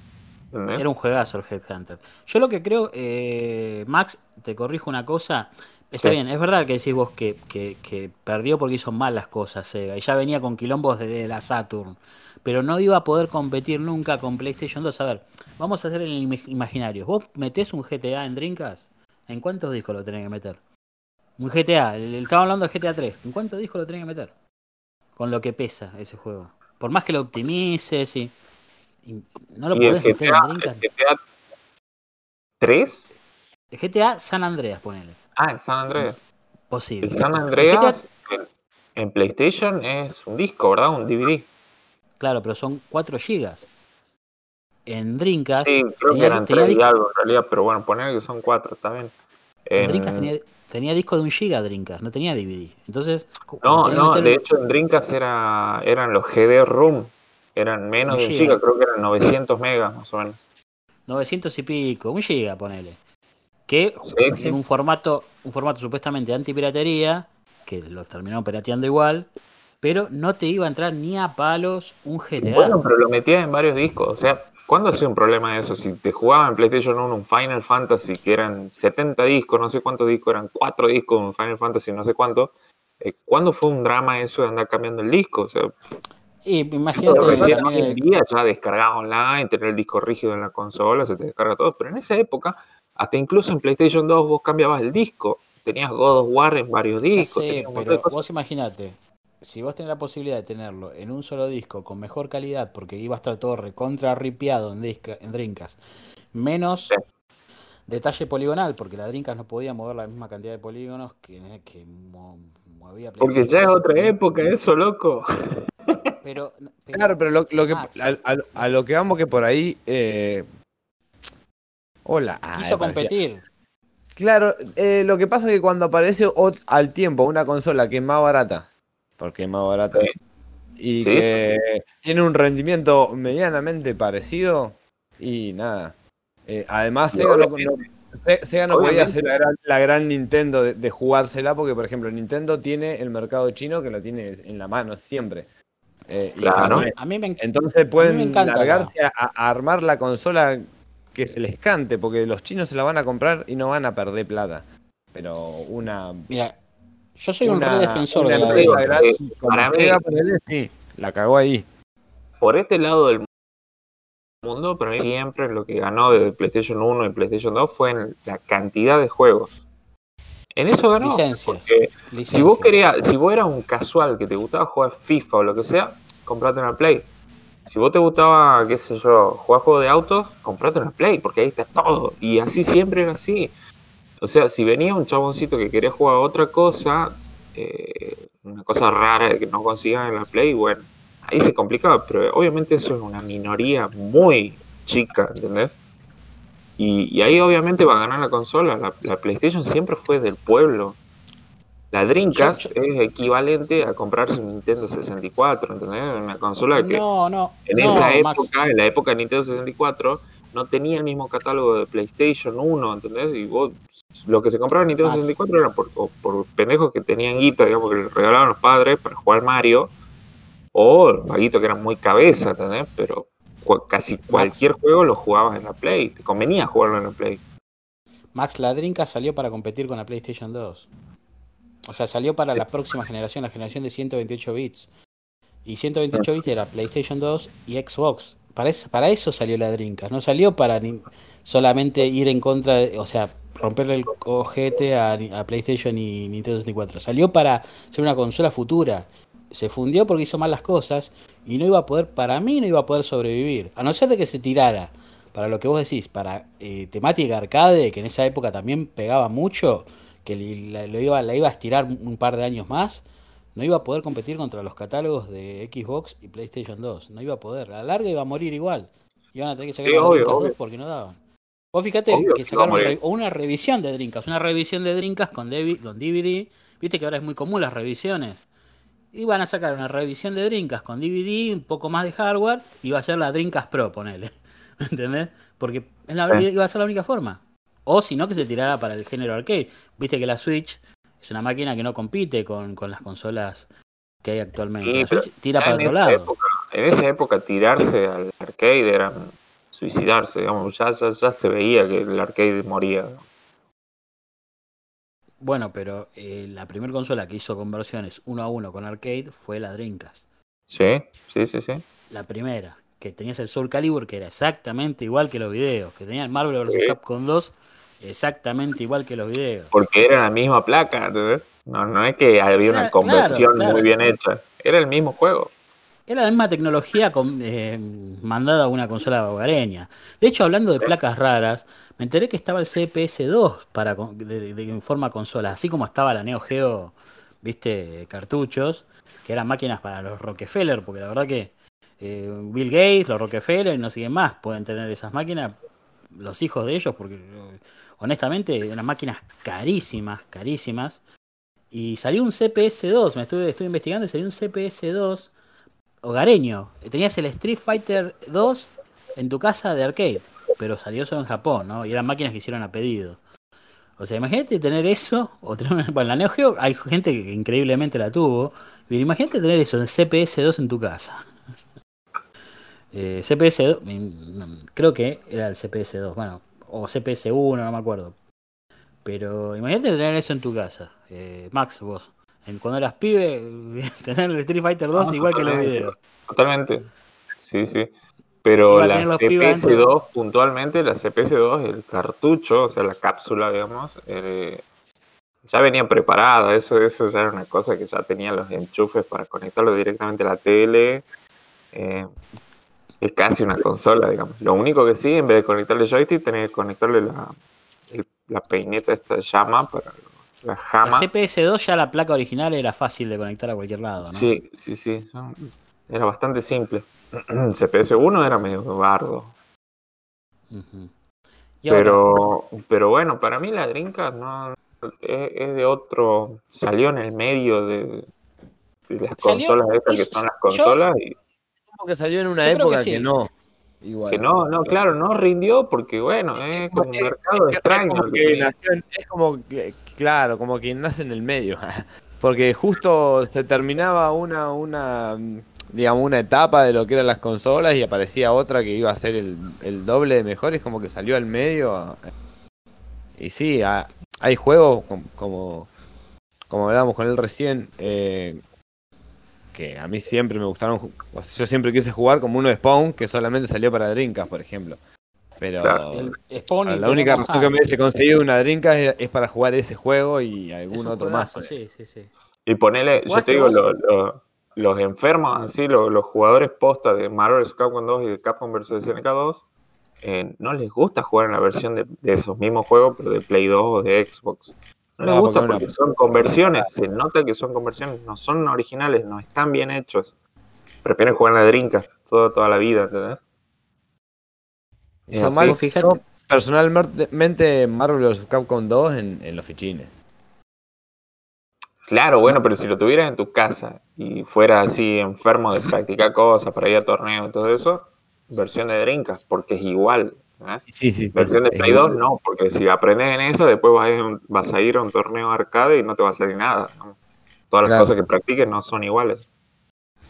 Era un juegazo el Headhunter. Yo lo que creo, eh, Max, te corrijo una cosa, Está bien, es verdad que decís vos que, que, perdió porque hizo mal las cosas Sega y ya venía con quilombos de la Saturn, pero no iba a poder competir nunca con PlayStation 2. A ver, vamos a hacer el imaginario. ¿Vos metés un GTA en Drinkas? ¿En cuántos discos lo tenés que meter? Un GTA, el, estaba hablando de GTA 3. ¿En cuántos discos lo tenés que meter? Con lo que pesa ese juego. Por más que lo optimices y, no lo podés meter en Drinkas. GTA 3? GTA San Andreas, ponele. Ah, el San Andreas. Posible. El San Andreas en, PlayStation es un disco, ¿verdad? Un DVD. Claro, pero son 4 GB. En Dreamcast. Sí, creo que eran 3 y algo en realidad, pero bueno, poner que son 4, está bien. En, Dreamcast tenía, disco de un GB Dreamcast, no tenía DVD. Entonces. No, no, de hecho en Dreamcast era, eran los GD ROM. Eran menos de un giga, creo que eran 900 megas más o menos. 900 y pico, un giga, ponele que en un formato, un formato supuestamente antipiratería, que los terminó pirateando igual, pero no te iba a entrar ni a palos un GTA. Bueno, pero lo metías en varios discos, o sea, ¿cuándo ha sido un problema de eso? Si te jugaba en PlayStation 1 un Final Fantasy que eran 70 discos, no sé cuántos discos, eran 4 discos, un Final Fantasy no sé cuánto, eh, ¿cuándo fue un drama eso de andar cambiando el disco? O sea, y imagínate. hoy en día ya descargado online, tener el disco rígido en la consola, se te descarga todo, pero en esa época hasta incluso en PlayStation 2 vos cambiabas el disco. Tenías God of War en varios discos. Sí, pero vos imaginate, si vos tenés la posibilidad de tenerlo en un solo disco con mejor calidad, porque iba a estar todo recontra ripiado en, en Drinkas, menos detalle poligonal, porque la Drinkas no podía mover la misma cantidad de polígonos que, que movía Porque ya es otra época eso, loco. Pero, claro, pero lo, que, a, lo que vamos que por ahí eh, Hola. Quiso competir. Claro, eh, lo que pasa es que cuando aparece al tiempo una consola que es más barata, porque es más barata, y que tiene un rendimiento medianamente parecido, y nada. Eh, además, Sega no, podía hacer la gran, Nintendo de, jugársela, porque por ejemplo Nintendo tiene el mercado chino que lo tiene en la mano siempre. Eh, claro. a mí me, entonces pueden largarse a armar la consola que se les cante, porque los chinos se la van a comprar y no van a perder plata. Pero una. Mira, yo soy un re defensor de la para mí, sí, la cagó ahí. Por este lado del mundo, pero siempre lo que ganó de PlayStation 1 y PlayStation 2 fue en la cantidad de juegos. En eso ganó. Licencias. porque si vos querías, si vos eras un casual que te gustaba jugar FIFA o lo que sea, comprate una Play. Si vos te gustaba, qué sé yo, jugar juegos de autos, comprate una Play, porque ahí está todo. Y así siempre era así. O sea, si venía un chaboncito que quería jugar otra cosa, eh, una cosa rara que no consigas en la Play, bueno, ahí se complicaba, pero obviamente eso es una minoría muy chica, ¿entendés? Y, y ahí obviamente va a ganar la consola. La, la PlayStation siempre fue del pueblo. La Dreamcast Yo- es equivalente a comprarse un Nintendo 64, ¿entendés? Una consola que No, no. en no, esa Max. época, en la época de Nintendo 64, no tenía el mismo catálogo de PlayStation 1, ¿entendés? Y vos, lo que se compraba en Nintendo Max. 64 era por, o por pendejos que tenían guita, digamos, que le regalaban los padres para jugar Mario, o vaguitos que eran muy cabeza, ¿entendés? Pero casi cualquier juego lo jugabas en la Play, te convenía jugarlo en la Play. Max, la Dreamcast salió para competir con la PlayStation 2. O sea, salió para la próxima generación, la generación de 128 bits. Y 128 bits era PlayStation 2 y Xbox. Para eso, para eso salió la Dreamcast. No salió para ni- solamente ir en contra, de- o sea, romperle el cojete a, a PlayStation y Nintendo 64. Salió para ser una consola futura. Se fundió porque hizo mal las cosas y no iba a poder, para mí no iba a poder sobrevivir. A no ser de que se tirara para lo que vos decís, para eh, temática arcade, que en esa época también pegaba mucho, que la, lo iba, la iba a estirar un par de años más, no iba a poder competir contra los catálogos de Xbox y PlayStation 2. No iba a poder. A la larga iba a morir igual. Iban a tener que sacar Sí, obvio, Dreamcast obvio. 2 porque no daban. Vos fíjate Obvio que sacaron re- una revisión de Dreamcast, una revisión de Dreamcast con, con DVD. Viste que ahora es muy común las revisiones. Y van a sacar una revisión de Dreamcast con DVD, un poco más de hardware, y va a ser la Dreamcast Pro, ponele. ¿Entendés? Porque es la- Sí. iba a ser la única forma. O si no, que se tirara para el género arcade. Viste que la Switch es una máquina que no compite con, con las consolas que hay actualmente. Sí, la Switch tira para otro lado. época- en esa época tirarse al arcade era suicidarse, digamos, ya, ya, ya se veía que el arcade moría. Bueno, pero eh, la primera consola que hizo conversiones uno a uno con arcade fue la Dreamcast. Sí, sí, sí, sí. La primera, que tenías el Soul Calibur, que era exactamente igual que los videos, que tenía el Marvel vs. Sí. Capcom 2, exactamente igual que los videos. Porque era la misma placa, ¿entendés? No, no es que había una conversión claro, claro. muy bien hecha. Era el mismo juego. Era la misma tecnología con- eh, mandada a una consola hogareña. De hecho, hablando de placas raras, me enteré que estaba el CPS2 para, con- de, de- en forma consola, así como estaba la Neo Geo, viste, cartuchos, que eran máquinas para los Rockefeller, porque la verdad que eh, Bill Gates, los Rockefeller y no sé quién más pueden tener esas máquinas, los hijos de ellos, porque eh, honestamente eran máquinas carísimas, carísimas. Y salió un CPS2, me estuve, estuve investigando y salió un CPS2 hogareño. Tenías el Street Fighter 2 en tu casa de arcade, pero salió solo en Japón, ¿no? Y eran máquinas que hicieron a pedido. O sea, imagínate tener eso, o tener bueno, la Neo Geo hay gente que increíblemente la tuvo, pero imagínate tener eso en CPS2 en tu casa. Eh, CPS2, mm, creo que era el CPS2, bueno, o CPS1, no me acuerdo. Pero imagínate tener eso en tu casa. Eh, Max, vos, cuando eras pibe, tener el Street Fighter 2 Ah, igual que los videos. Totalmente. Sí, sí. Pero Iba la tener los pibes CPS2, puntualmente, la CPS2, el cartucho, o sea, la cápsula, digamos, eh, ya venía preparada. Eso, eso ya era una cosa que ya tenía los enchufes para conectarlo directamente a la tele. eh, es casi una consola, digamos. Lo único que sí, en vez de conectarle joystick, tenés que conectarle la, el- la peineta esta llama para la La jama. CPS2 ya la placa original era fácil de conectar a cualquier lado, ¿no? Sí, sí, sí. Era bastante simple. CPS1 era medio bardo. Pero, pero bueno, para mí la Dreamcast no es, es de otro. Salió en el medio de, de las Salió- consolas estas que es- son las yo- consolas y Como que salió en una Yo que época sí. que, no. Igual. que no, no, claro, no rindió porque bueno, es como un Es- mercado Es extraño. como lo que que- nació en- es como que, claro, como que nace en el medio. Porque justo se terminaba una, una, digamos, una etapa de lo que eran las consolas y aparecía otra que iba a ser el, el doble de mejor. Es como que salió al medio. Y sí, ha- hay juegos com- como, como hablábamos con él recién, eh, que a mí siempre me gustaron. o sea, yo siempre quise jugar como uno de Spawn que solamente salió para Dreamcast, por ejemplo. Pero Claro. El la única razón que me hubiese conseguido una Dreamcast es, es para jugar ese juego y algún otro más. Sí, sí, sí. Y ponele, yo ¿Jugaste te digo, vos? lo- lo- los enfermos, así, lo- los jugadores posta de Marvel vs. Capcom 2 y de Capcom vs. SNK 2, eh, no les gusta jugar en la versión de, de esos mismos juegos, pero de Play 2 o de Xbox. No les gusta porque porque, no. son conversiones, se nota que son conversiones, no son originales, no están bien hechos. Prefieren jugar en la Drinka toda, toda la vida, ¿entendés? Yo, Eh, mal- sí, fíjate. yo personalmente Marvel vs. Capcom 2 en, en los fichines. Claro, bueno, pero si lo tuvieras en tu casa y fuera así enfermo de practicar cosas para ir a torneos y todo eso, versión de Drinkas, porque es igual. Sí, sí. Versión de es Play 2 igual. no, porque si aprendes en esa, después vas a, ir, a un- vas a ir a un torneo arcade y no te va a salir nada. ¿no? Todas las Claro. cosas que practiques no son iguales.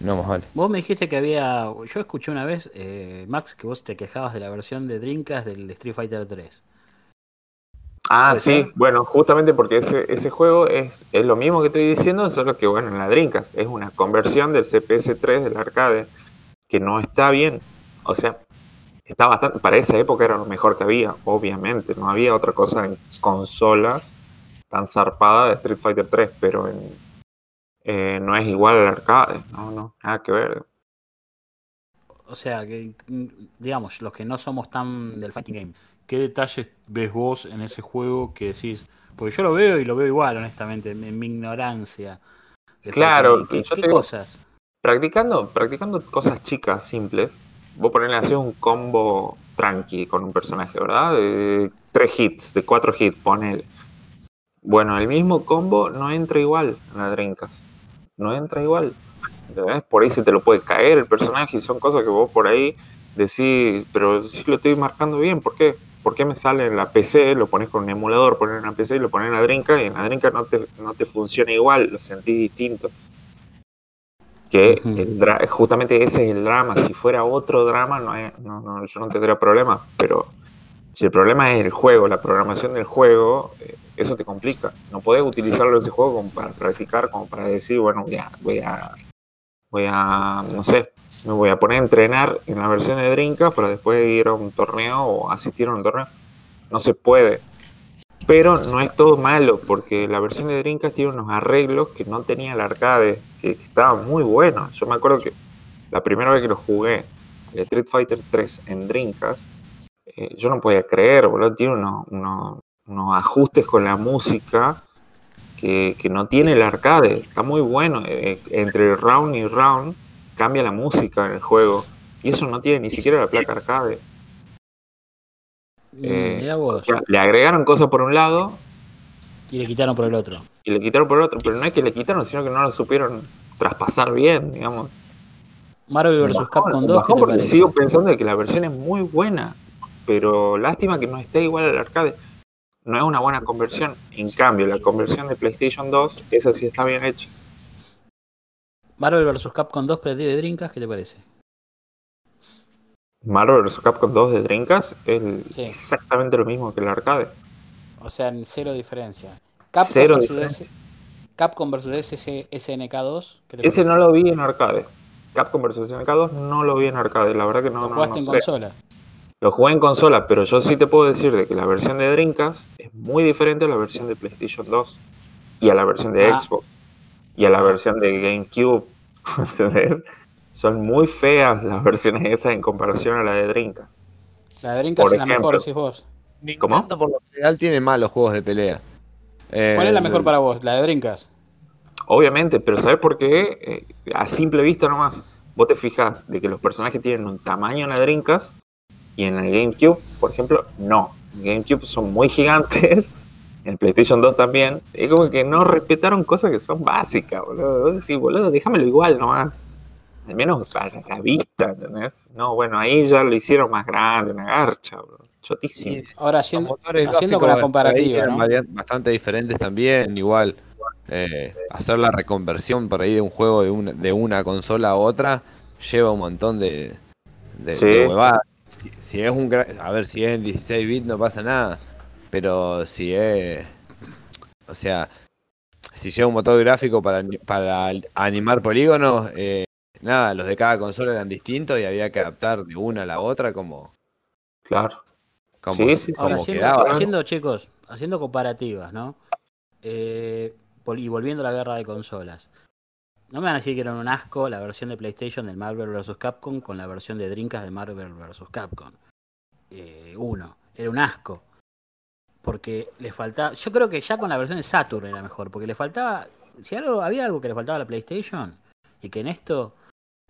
No más vale. Vos me dijiste que había. Yo escuché una vez, eh, Max, que vos te quejabas de la versión de Dreamcast del Street Fighter 3. Ah, ¿Puede sí, ser? bueno, justamente porque ese, ese juego es, es lo mismo que estoy diciendo, solo que bueno, en la Dreamcast es una conversión del CPS3 del arcade que no está bien. O sea, está bastante, para esa época era lo mejor que había, obviamente, no había otra cosa en consolas tan zarpada de Street Fighter 3, pero en, eh, no es igual al arcade, no, no, nada que ver. O sea, que mm, digamos, los que no somos tan del fighting game, ¿qué detalles ves vos en ese juego que decís? Porque yo lo veo y lo veo igual, honestamente, en mi ignorancia. Claro, yo ¿Qué, digo- cosas? Practicando, practicando cosas chicas, simples. Vos ponerle así un combo tranqui con un personaje, ¿verdad? De tres hits, de cuatro hits, ponele. Bueno, el mismo combo no entra igual en la Dreamcast. No entra igual. ¿entendés? Por ahí se te lo puede caer el personaje y son cosas que vos por ahí decís, pero si lo estoy marcando bien, ¿por qué? ¿Por qué me sale en la PC? Lo pones con un emulador, pones en la PC y lo pones en la Dreamcast y en la Dreamcast no te, no te funciona igual, lo sentís distinto que el justamente ese es el drama. Si fuera otro drama, no, hay- no, no, yo no tendría problema. Pero si el problema es el juego, la programación del juego, eh, eso te complica. No podés utilizarlo ese juego como para practicar, como para decir, bueno, ya voy a, voy a, no sé, me voy a poner a entrenar en la versión de Dreamcast para después ir a un torneo o asistir a un torneo. No se puede. Pero no es todo malo, porque la versión de Dreamcast tiene unos arreglos que no tenía el arcade, que, estaban muy buenos. Yo me acuerdo que la primera vez que lo jugué, el Street Fighter 3 en Dreamcast, eh, yo no podía creer, boludo. Tiene unos- unos ajustes con la música que, que no tiene el arcade. Está muy bueno. eh, entre round y round cambia la música en el juego. Y eso no tiene ni siquiera la placa arcade. Eh, O sea, le agregaron cosas por un lado Y le quitaron por el otro. y le quitaron por el otro. Pero no es que le quitaron, sino que no lo supieron traspasar bien, digamos. Marvel vs. Capcom 2, ¿qué te sigo pensando que la versión es muy buena. Pero lástima que no esté igual al arcade. No es una buena conversión. En cambio, la conversión de PlayStation 2, esa sí está bien hecha. Marvel vs. Capcom 2 pre de Dreamcast, ¿qué te parece? Marvel vs. Capcom 2 de Dreamcast es Sí. exactamente lo mismo que el arcade. O sea, en cero diferencia. Capcom Cero versus diferencia. Capcom vs. SS SNK2, ¿qué te Ese parece? no lo vi en arcade. Capcom vs. SNK2 no lo vi en arcade. La verdad que no, ¿Lo no, jugaste no en sé. consola? Lo jugué en consola, pero yo sí te puedo decir de que la versión de Dreamcast es muy diferente a la versión de PlayStation 2 y a la versión de Ah. Xbox y a la versión de GameCube. ¿Entendés? Son muy feas las versiones esas en comparación a la de Dreamcast. La de Dreamcast Por es la mejor, decís vos. ¿Cómo? Nintendo por lo general tiene malos juegos de pelea. Eh, ¿Cuál es la mejor para vos? La de Dreamcast. Obviamente, pero ¿sabes por qué? Eh, a simple vista nomás, vos te fijas de que los personajes tienen un tamaño en la Dreamcast y en el GameCube, por ejemplo, no. En GameCube son muy gigantes, en PlayStation 2 también. Es como que no respetaron cosas que son básicas, boludo. Decís, boludo, déjamelo igual nomás. Al menos para la vista, ¿entendés? No, bueno, ahí ya lo hicieron más grande, una garcha, bro. Chotísimo. Y Ahora haciendo, haciendo con la comparativa, eran ¿no? bastante diferentes también, igual. eh, hacer la reconversión por ahí de un juego de una, de una consola a otra lleva un montón de, de, Sí. de huevadas. Si, si es un a ver si es en 16 bits no pasa nada, pero si es o sea, si lleva un motor gráfico para, para animar polígonos, eh, nada, los de cada consola eran distintos y había que adaptar de una a la otra como Claro. Como, Sí, sí, sí. como Ahora, haciendo, quedaba. haciendo, chicos, haciendo comparativas, ¿no? Eh, y volviendo a la guerra de consolas. No me van a decir que era un asco la versión de PlayStation del Marvel vs. Capcom con la versión de Dreamcast de Marvel vs. Capcom. Eh, uno. Era un asco. Porque le faltaba. Yo creo que ya con la versión de Saturn era mejor. Porque le faltaba. Si había algo que le faltaba a la PlayStation. Y que en esto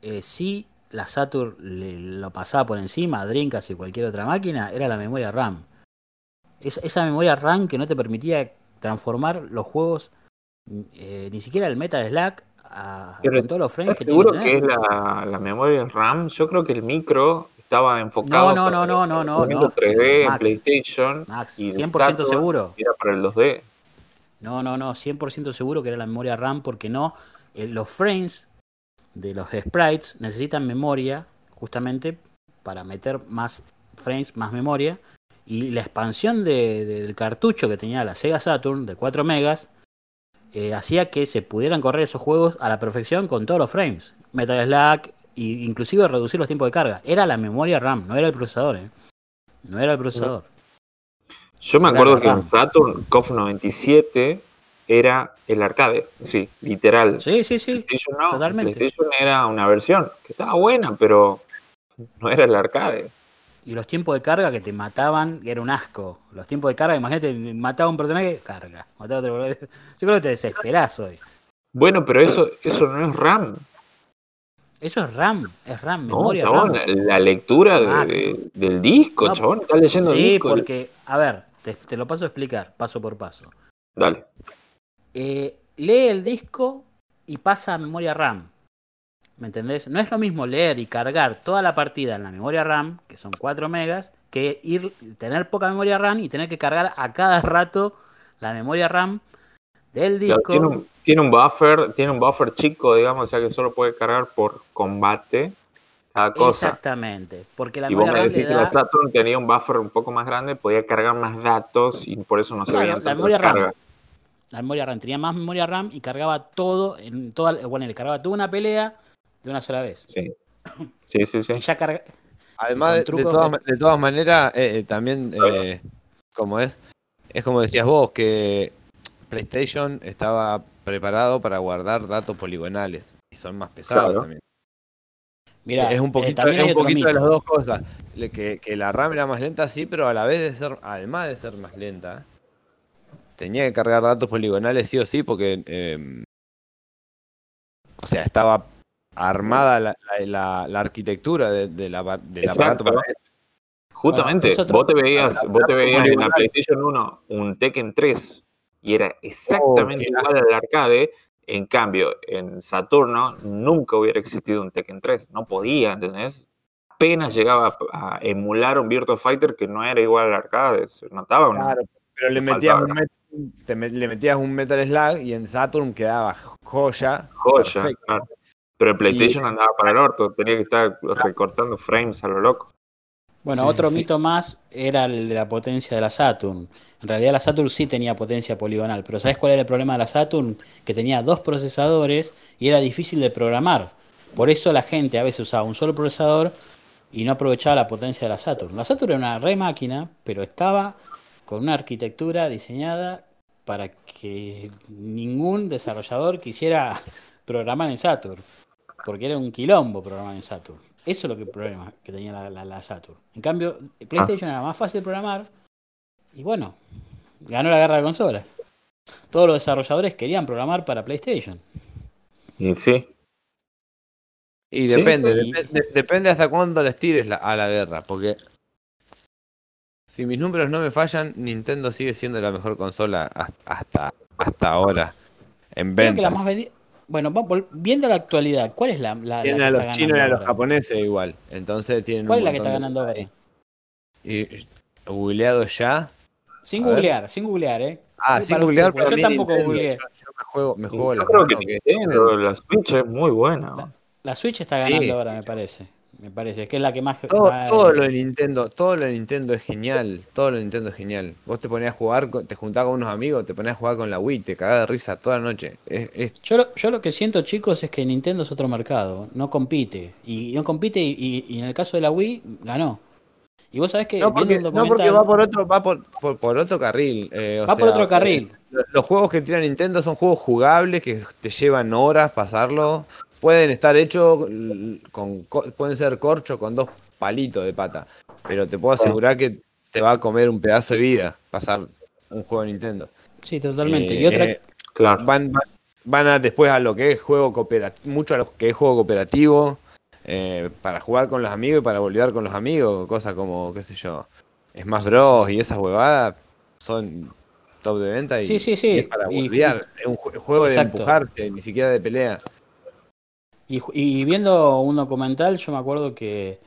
eh, sí la Saturn le, lo pasaba por encima Dreamcast y cualquier otra máquina. Era la memoria RAM. Es- esa memoria RAM que no te permitía transformar los juegos. eh, ni siquiera el Metal Slack. A, Pero, con todos los frames ¿Estás que tenía seguro que es la, la memoria RAM? Yo creo que el micro estaba enfocado No, no, no, no, no, no. 3D en. PlayStation Max, y el 100% Saturn seguro. era para el 2D. No, no, no, 100% seguro que era la memoria RAM porque no, eh, los frames de los sprites necesitan memoria justamente para meter más frames, más memoria. Y la expansión de- de- del cartucho que tenía la Sega Saturn de 4 megas eh, hacía que se pudieran correr esos juegos a la perfección con todos los frames. Metal Slack e inclusive reducir los tiempos de carga. Era la memoria RAM, no era el procesador. eh. No era el procesador. Yo me Era acuerdo que en RAM. Saturn KOF 97 era el arcade, sí, literal. Sí, sí, sí. PlayStation no, totalmente. PlayStation era una versión que estaba buena, pero no era el arcade. Y los tiempos de carga que te mataban, era un asco. Los tiempos de carga, imagínate, mataba a un personaje, carga. Mataba a otro, yo creo que te desesperás hoy. Bueno, pero eso, eso no es RAM. Eso es RAM, es RAM, No, memoria chabón, RAM. la lectura de- Max. de- del disco, No, chabón, estás leyendo el Sí, disco. porque, a ver, te, te lo paso a explicar, paso por paso. Dale. Eh, lee el disco y pasa a memoria RAM. ¿Me entendés? No es lo mismo leer y cargar toda la partida en la memoria RAM, que son 4 megas, que ir tener poca memoria RAM y tener que cargar a cada rato la memoria RAM del disco. tiene, un, tiene un buffer, tiene un buffer chico, digamos, o sea que solo puede cargar por combate cada cosa. Exactamente, porque la Y vos memoria me RAM que la Saturn tenía un buffer un poco más grande, podía cargar más datos y por eso no se Claro, veían la memoria RAM. la memoria RAM tenía más memoria RAM y cargaba todo en toda, bueno, le cargaba toda una pelea de una sola vez. Sí. Sí, sí, sí. Ya carga, Además, de, con de todas, de todas maneras, eh, eh, también, eh, como es, es como decías vos, que PlayStation estaba preparado para guardar datos poligonales y son más pesados Claro. también. mira, es un poquito, es un poquito de las dos cosas. Que, que la RAM era más lenta, sí, pero a la vez de ser, además de ser más lenta, tenía que cargar datos poligonales sí o sí, porque eh, o sea, estaba armada la, la- la- la arquitectura de, de la, del Exacto. aparato para Justamente, Bueno, vos te veías, vos te veías en la. PlayStation 1 un Tekken 3 y era exactamente qué igual al arcade. En cambio, en Saturno nunca hubiera existido un Tekken 3. No podía, ¿entendés? Apenas llegaba a emular un Virtua Fighter que no era igual al arcade. Se notaba una. Claro, pero le metías, un met- te me- le metías un Metal Slug y en Saturn quedaba joya. joya. perfecto. claro. Pero en PlayStation andaba para el orto. Tenía que estar recortando frames a lo loco. Bueno, Sí, otro sí. mito más era el de la potencia de la Saturn. En realidad la Saturn sí tenía potencia poligonal, pero ¿sabes cuál era el problema de la Saturn? Que tenía dos procesadores y era difícil de programar. Por eso la gente a veces usaba un solo procesador y no aprovechaba la potencia de la Saturn. La Saturn era una re máquina, pero estaba con una arquitectura diseñada para que ningún desarrollador quisiera programar en Saturn. Porque era un quilombo programar en Saturn. Eso es lo que el problema que tenía la, la- la Saturn. En cambio, PlayStation era más fácil de programar. Y bueno, ganó la guerra de consolas. Todos los desarrolladores querían programar para PlayStation. Y sí, Y depende, sí. depende hasta cuándo les tires la- a la guerra, porque si mis números no me fallan, Nintendo sigue siendo la mejor consola has- hasta, hasta ahora en Creo que la ventas. más vendi- Bueno, vamos, viendo la actualidad, ¿cuál es la, la, la Tienen que a está los chinos y a los ahora? japoneses igual, entonces tienen ¿Cuál un es la que está de- ganando ahora? Y googleado ya. Sin A ver. googlear, sin googlear, ¿eh? Ah, Sí, sin googlear, mí yo tampoco Nintendo. googleé. Yo, yo me juego, me juego yo las creo que la Switch es muy buena. La Switch está Sí, ganando ahora, sí, me parece. Me parece, que es la que más... Todo, más- todo lo de Nintendo, todo lo de Nintendo es genial, todo lo de Nintendo es genial. Vos te ponías a jugar, te juntabas con unos amigos, te ponías a jugar con la Wii, te cagabas de risa toda la noche. Es, es- Yo lo, yo lo que siento, chicos, es que Nintendo es otro mercado, no compite. Y no compite y, y- y en el caso de la Wii, ganó. Y vos sabés que No porque, un no documental... porque va por otro, va por, por, por otro carril. eh, o va por otro carril. eh, los juegos que tira Nintendo son juegos jugables que te llevan horas pasarlo. Pueden estar hechos con, co- pueden ser corcho con dos palitos de pata. Pero te puedo asegurar que te va a comer un pedazo de vida pasar un juego de Nintendo. Sí, totalmente. Eh, y otra, eh, Claro. van, van, van a después a lo que es juego cooperativo, mucho a lo que es juego cooperativo, eh, para jugar con los amigos y para volver con los amigos, cosas como, qué sé yo, Smash Bros. y esas huevadas son top de venta y, Sí, sí, sí. y es para Y- boludear, es un jue- juego de empujarse, ni siquiera de pelea. Y, viendo un documental, yo me acuerdo que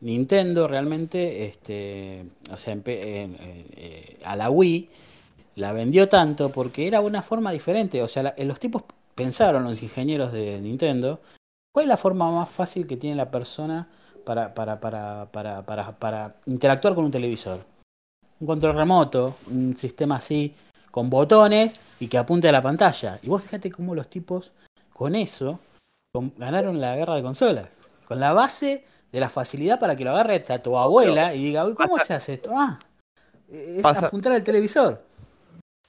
Nintendo realmente, este, o sea, en- en- eh, a la Wii la vendió tanto porque era una forma diferente. O sea, los tipos pensaron, los ingenieros de Nintendo, ¿cuál es la forma más fácil que tiene la persona para, para, para, para, para, para interactuar con un televisor? Un control remoto, un sistema así, con botones y que apunte a la pantalla. Y vos fíjate cómo los tipos, con eso, con- ganaron la guerra de consolas. Con la base de la facilidad para que lo agarre hasta tu abuela y diga, uy, ¿cómo Pasa- se hace esto? Ah, es Pasa- apuntar al televisor.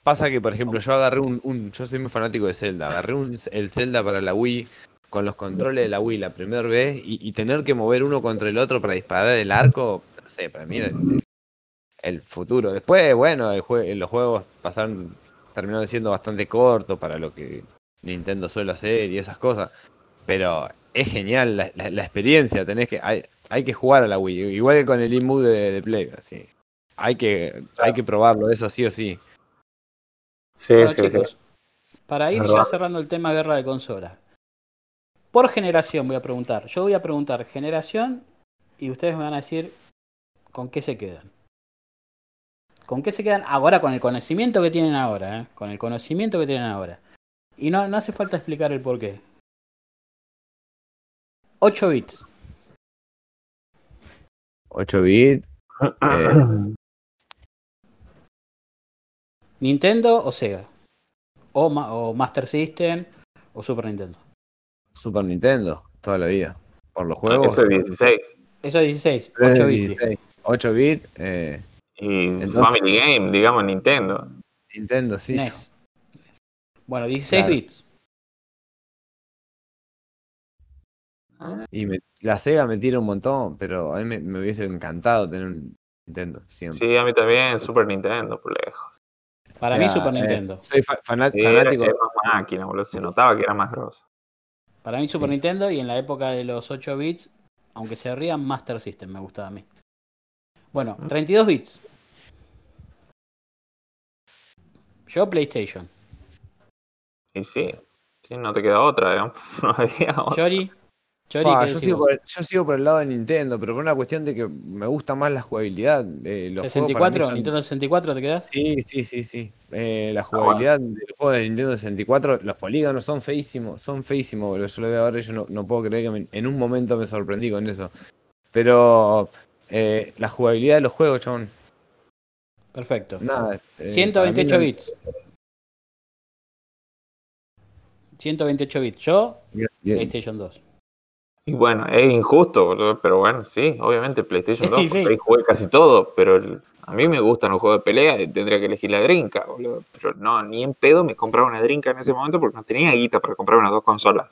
Pasa que, por ejemplo, yo agarré un, un- yo soy muy fanático de Zelda, agarré un, el Zelda para la Wii con los controles de la Wii la primera vez y, y tener que mover uno contra el otro para disparar el arco, no sé, para mí era el, el futuro. Después, bueno, el jue- los juegos pasaron, terminaron siendo bastante cortos para lo que Nintendo suele hacer y esas cosas, pero es genial la, la- la experiencia, tenés que, hay, hay que jugar a la Wii, igual que con el Inmove de, de Play, así. Hay que, hay que probarlo, eso sí o sí. Sí, Bueno, sí, sí. chicos, para ir ya cerrando el tema guerra de consolas. Por generación voy a preguntar. Yo voy a preguntar generación y ustedes me van a decir con qué se quedan. ¿Con qué se quedan ahora con el conocimiento que tienen ahora? eh? Con el conocimiento que tienen ahora. Y no, no hace falta explicar el por qué. 8 bits. 8 bits. Eh, ¿Nintendo o Sega? O, Ma- o Master System o Super Nintendo. Super Nintendo, toda la vida. Por los juegos. Eso es 16. Eso es 16. tres 8 de bits. 16. 8 bits, eh, Y Entonces- Family Game, digamos, Nintendo. Nintendo, sí. NES. Bueno, 16 Claro. bits. Y me- la Sega me tira un montón, pero a mí me, me hubiese encantado tener un Nintendo siempre. Sí, a mí también, Super Nintendo, por lejos. Para O mí Super eh, Nintendo. soy fa- era, fanático. era más máquina, boludo. Se notaba que era más grosso. Para mí Super sí. Nintendo y en la época de los 8 bits, aunque se rían, Master System me gustaba a mí. Bueno, Mm. 32 bits. Yo PlayStation. Y sí, sí, no te queda otra, digamos. No había otra. Chori. ¿Qué yo, sigo por, el- yo sigo por el lado de Nintendo, pero por una cuestión de que me gusta más la jugabilidad. eh, los juegos para mí 64, son- Nintendo 64, ¿te quedás? Sí, sí, sí, sí. Eh, la Ah, bueno. jugabilidad de los juegos de Nintendo 64, los polígonos son feísimos, son feísimos, boludo. Yo lo veo ahora y yo no, no puedo creer que me- en un momento me sorprendí con eso. Pero eh, la jugabilidad de los juegos, chabón, Perfecto. nada. eh, 128 para mí bits. 128 bits. Yo, no- Bien, bien. PlayStation 2. Y bueno, es injusto, boludo, pero bueno, sí, obviamente PlayStation 2, Sí, ahí jugué casi todo, pero el- a mí me gustan los juegos de pelea y tendría que elegir la drinka, boludo. Pero no, ni en pedo me compraba una drinka en ese momento porque no tenía guita para comprar unas dos consolas.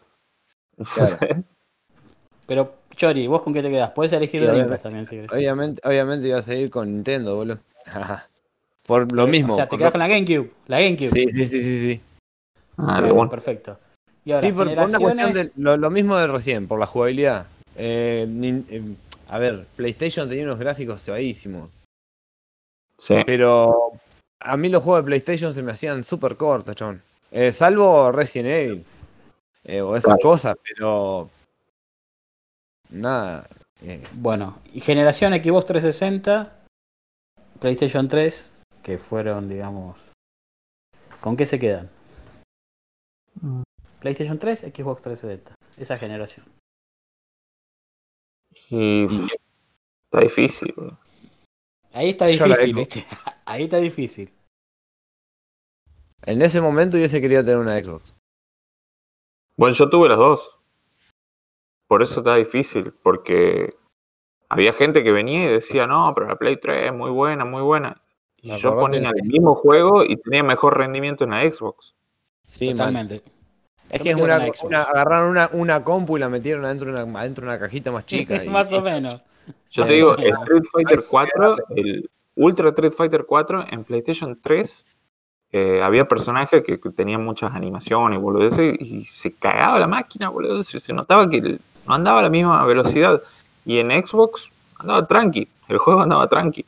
Claro. Pero, Chori, ¿vos con qué te quedás? Puedes elegir. Dreamcast también si querés. Obviamente, obviamente iba a seguir con Nintendo, boludo. por lo mismo. O sea, te quedás con la GameCube. La GameCube. Sí, sí, sí, sí, sí. Ah, una. Perfecto. Y ahora, Sí, por, por una cuestión de lo, lo mismo de recién, por la jugabilidad. Eh, nin- eh, a ver, PlayStation tenía unos gráficos cebadísimos, Sí. pero a mí los juegos de PlayStation se me hacían súper cortos, chon. Eh, salvo Resident Evil eh, o esas Claro. cosas, pero nada. eh, Bueno, y generación Xbox 360, PlayStation 3, que fueron, digamos... ¿Con qué se quedan? PlayStation 3, Xbox 360. Esa generación. Y está difícil. Ahí está Yo difícil. ¿viste? Ahí está difícil. en ese momento hubiese querido tener una Xbox. Bueno, yo tuve las dos. Por eso está difícil, porque había gente que venía y decía, no, pero la Play 3 es muy buena, muy buena. Y yo ponía el mismo juego y tenía mejor rendimiento en la Xbox. Sí, man. Es que una, una- agarraron una, una compu y la metieron adentro de una, adentro de una cajita más chica. y- Más o menos. Yo te digo. Street Fighter 4, el Ultra Street Fighter 4 en PlayStation 3, eh, había personajes que, que tenían muchas animaciones, boludeces, y se cagaba la máquina, boludo. Se, se notaba que no andaba a la misma velocidad. Y en Xbox andaba tranqui, el juego andaba tranqui.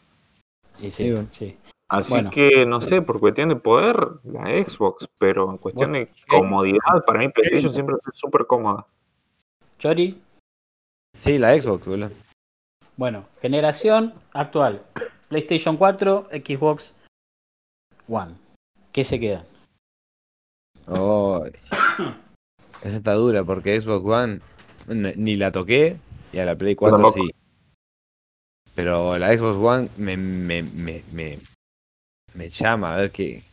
Y Sí, sí. Así Bueno. que, no sé, por cuestión de poder, la Xbox, pero en cuestión de comodidad, para mí PlayStation siempre fue súper cómoda. Chori, Sí, la Xbox, boludo. bueno, generación actual. PlayStation 4, Xbox One. ¿Qué se queda? Oh, esa está dura porque Xbox One ni la toqué y a la Play 4 tampoco. sí. Pero la Xbox One me, me, me, me, me llama a ver qué.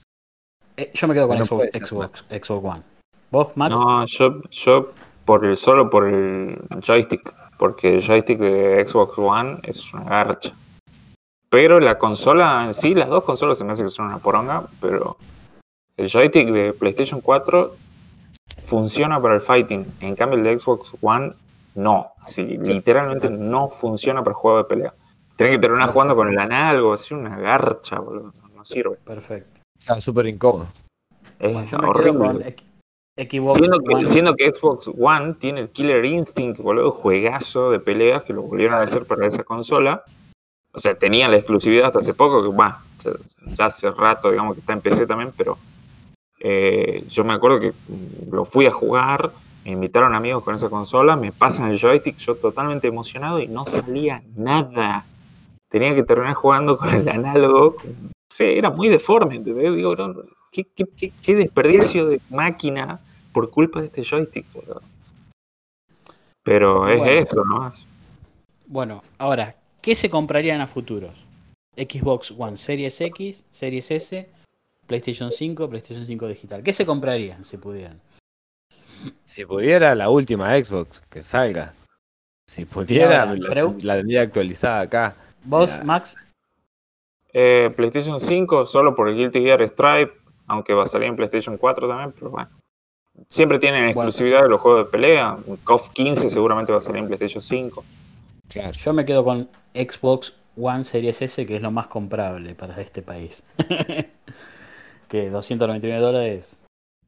Eh, yo me quedo con No Xbox, Xbox, Xbox One. ¿Vos, Max? No, yo, yo por el, solo por el joystick, porque el joystick de Xbox One es una garcha. Pero la consola en sí, las dos consolas se me hace que son una poronga, pero el joystick de PlayStation 4 funciona para el fighting, en cambio el de Xbox One no, así literalmente no funciona para juego de pelea. Tienes que terminar jugando con el análogo, así una garcha, boludo, no, sirve. Perfecto. Ah, súper incómodo. Es Bueno, horrible. Siendo que, siendo que Xbox One tiene el Killer Instinct, boludo, juegazo de peleas que lo volvieron a hacer para esa consola. O sea, tenía la exclusividad hasta hace poco, que va, ya hace rato, digamos que está en PC también, pero eh, yo me acuerdo que lo fui a jugar, me invitaron amigos con esa consola, me pasan el joystick, yo totalmente emocionado y no salía nada. Tenía que terminar jugando con el análogo. Sé, era muy deforme, ¿entendés? Digo, no, ¿qué, qué, qué- qué desperdicio de máquina por culpa de este joystick, boludo. Pero es Bueno. eso, ¿no? Bueno, ahora, ¿qué se comprarían a futuros? Xbox One Series X, Series S, PlayStation 5, PlayStation 5 digital. ¿Qué se comprarían si pudieran? Si pudiera, la última Xbox que salga. Si pudiera, ahora, la, la tendría actualizada acá. ¿Vos, Mira. Max? Eh, PlayStation 5 solo por el Guilty Gear Stripe, aunque va a salir en PlayStation 4 también, pero bueno. Siempre tienen Bueno. exclusividad de los juegos de pelea. KOF 15 seguramente va a salir en PlayStation 5. Claro. Yo me quedo con Xbox One Series S, que es lo más comprable para este país. que 299 dólares.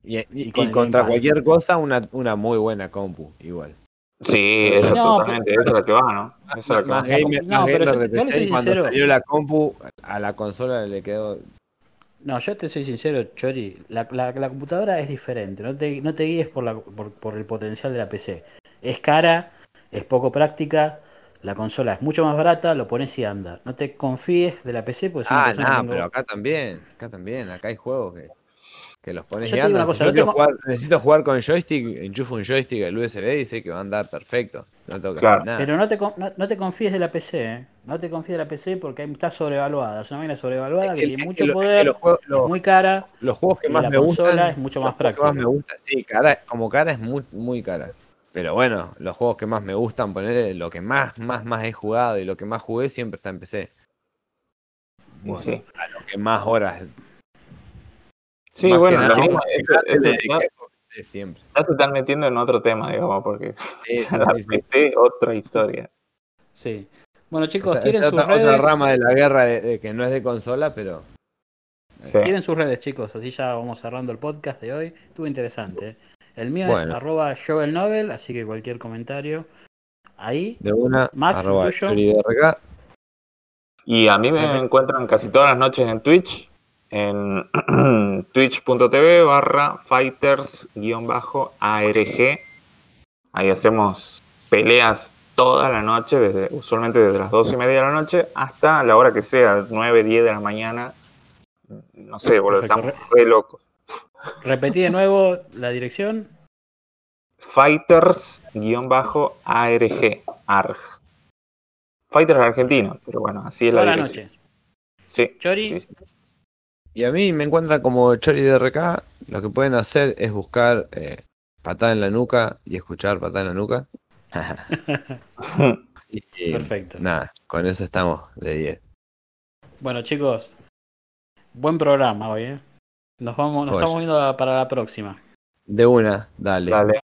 Y, y- Y y con contra cualquier cosa, una, una muy buena compu, igual. Sí, No, totalmente, esa es la que va, ¿no? Esa es la que va. Más gamer, No, pero yo- de yo PC, soy cuando sincero. salió la compu, a la consola le quedó... No, yo te soy sincero, Chori. La, la- la computadora es diferente. No te, no te guíes por, la, por, por el potencial de la PC. Es cara, es poco práctica. La consola es mucho más barata, lo pones y anda. No te confíes de la PC, pues Ah, no, pero acá también, acá también, acá hay juegos que, que los pones Yo y te digo andan. una Si cosa, tengo- jugar- necesito jugar con joystick, enchufo un joystick al USB y sé que va a andar perfecto. No tengo que Claro. hacer nada. Pero no te, no, no te confíes de la PC, ¿eh? No te confíes de la PC porque está sobrevaluada. Es una máquina sobrevaluada Es que, que- tiene es mucho que lo- es que poder, los juegos- es los- muy cara. Los juegos que más la me gustan. es mucho más que más me práctica. gustan, sí, cara, como cara es muy, muy cara. Pero bueno, los juegos que más me gustan, poner lo que más, más, más he jugado y lo que más jugué siempre está en PC. Y sí, Lo que más horas. Sí, más que bueno, nada, lo sí, mismo, porque eso- me eso dediqué ya, a PC siempre. ya se están metiendo en otro tema, digamos, porque Sí, ya la sí, sí. PC, otra historia. Sí. Bueno, chicos, tienen sus otra, otra redes. rama de la guerra de, de que no es de consola, pero Sí. Tienen sus redes, chicos, así ya vamos cerrando el podcast de hoy. Estuvo interesante. ¿eh? El mío es Bueno. arroba Joel Nobel, así que cualquier comentario ahí. de una Max, arroba. Y a mí me encuentran casi todas las noches en Twitch, en twitch.tv barra fighters-arg. Ahí hacemos peleas toda la noche, desde, usualmente desde las dos y media de la noche hasta la hora que sea, 9, 10 de la mañana. No sé, boludo, Perfecto. estamos re locos. Repetí de nuevo la dirección. Fighters-arg. Arg. Fighters Argentina, pero bueno, así es Toda la la dirección. noche. Sí, Chori, sí, sí. Y a mí me encuentran como Chori DRK. Lo que pueden hacer es buscar eh, patada en la nuca y escuchar patada en la nuca. Y, Perfecto. Nada, con eso estamos de 10. Bueno, chicos, buen programa hoy, ¿eh? Nos vamos, nos estamos viendo para la próxima. De una, dale. Dale.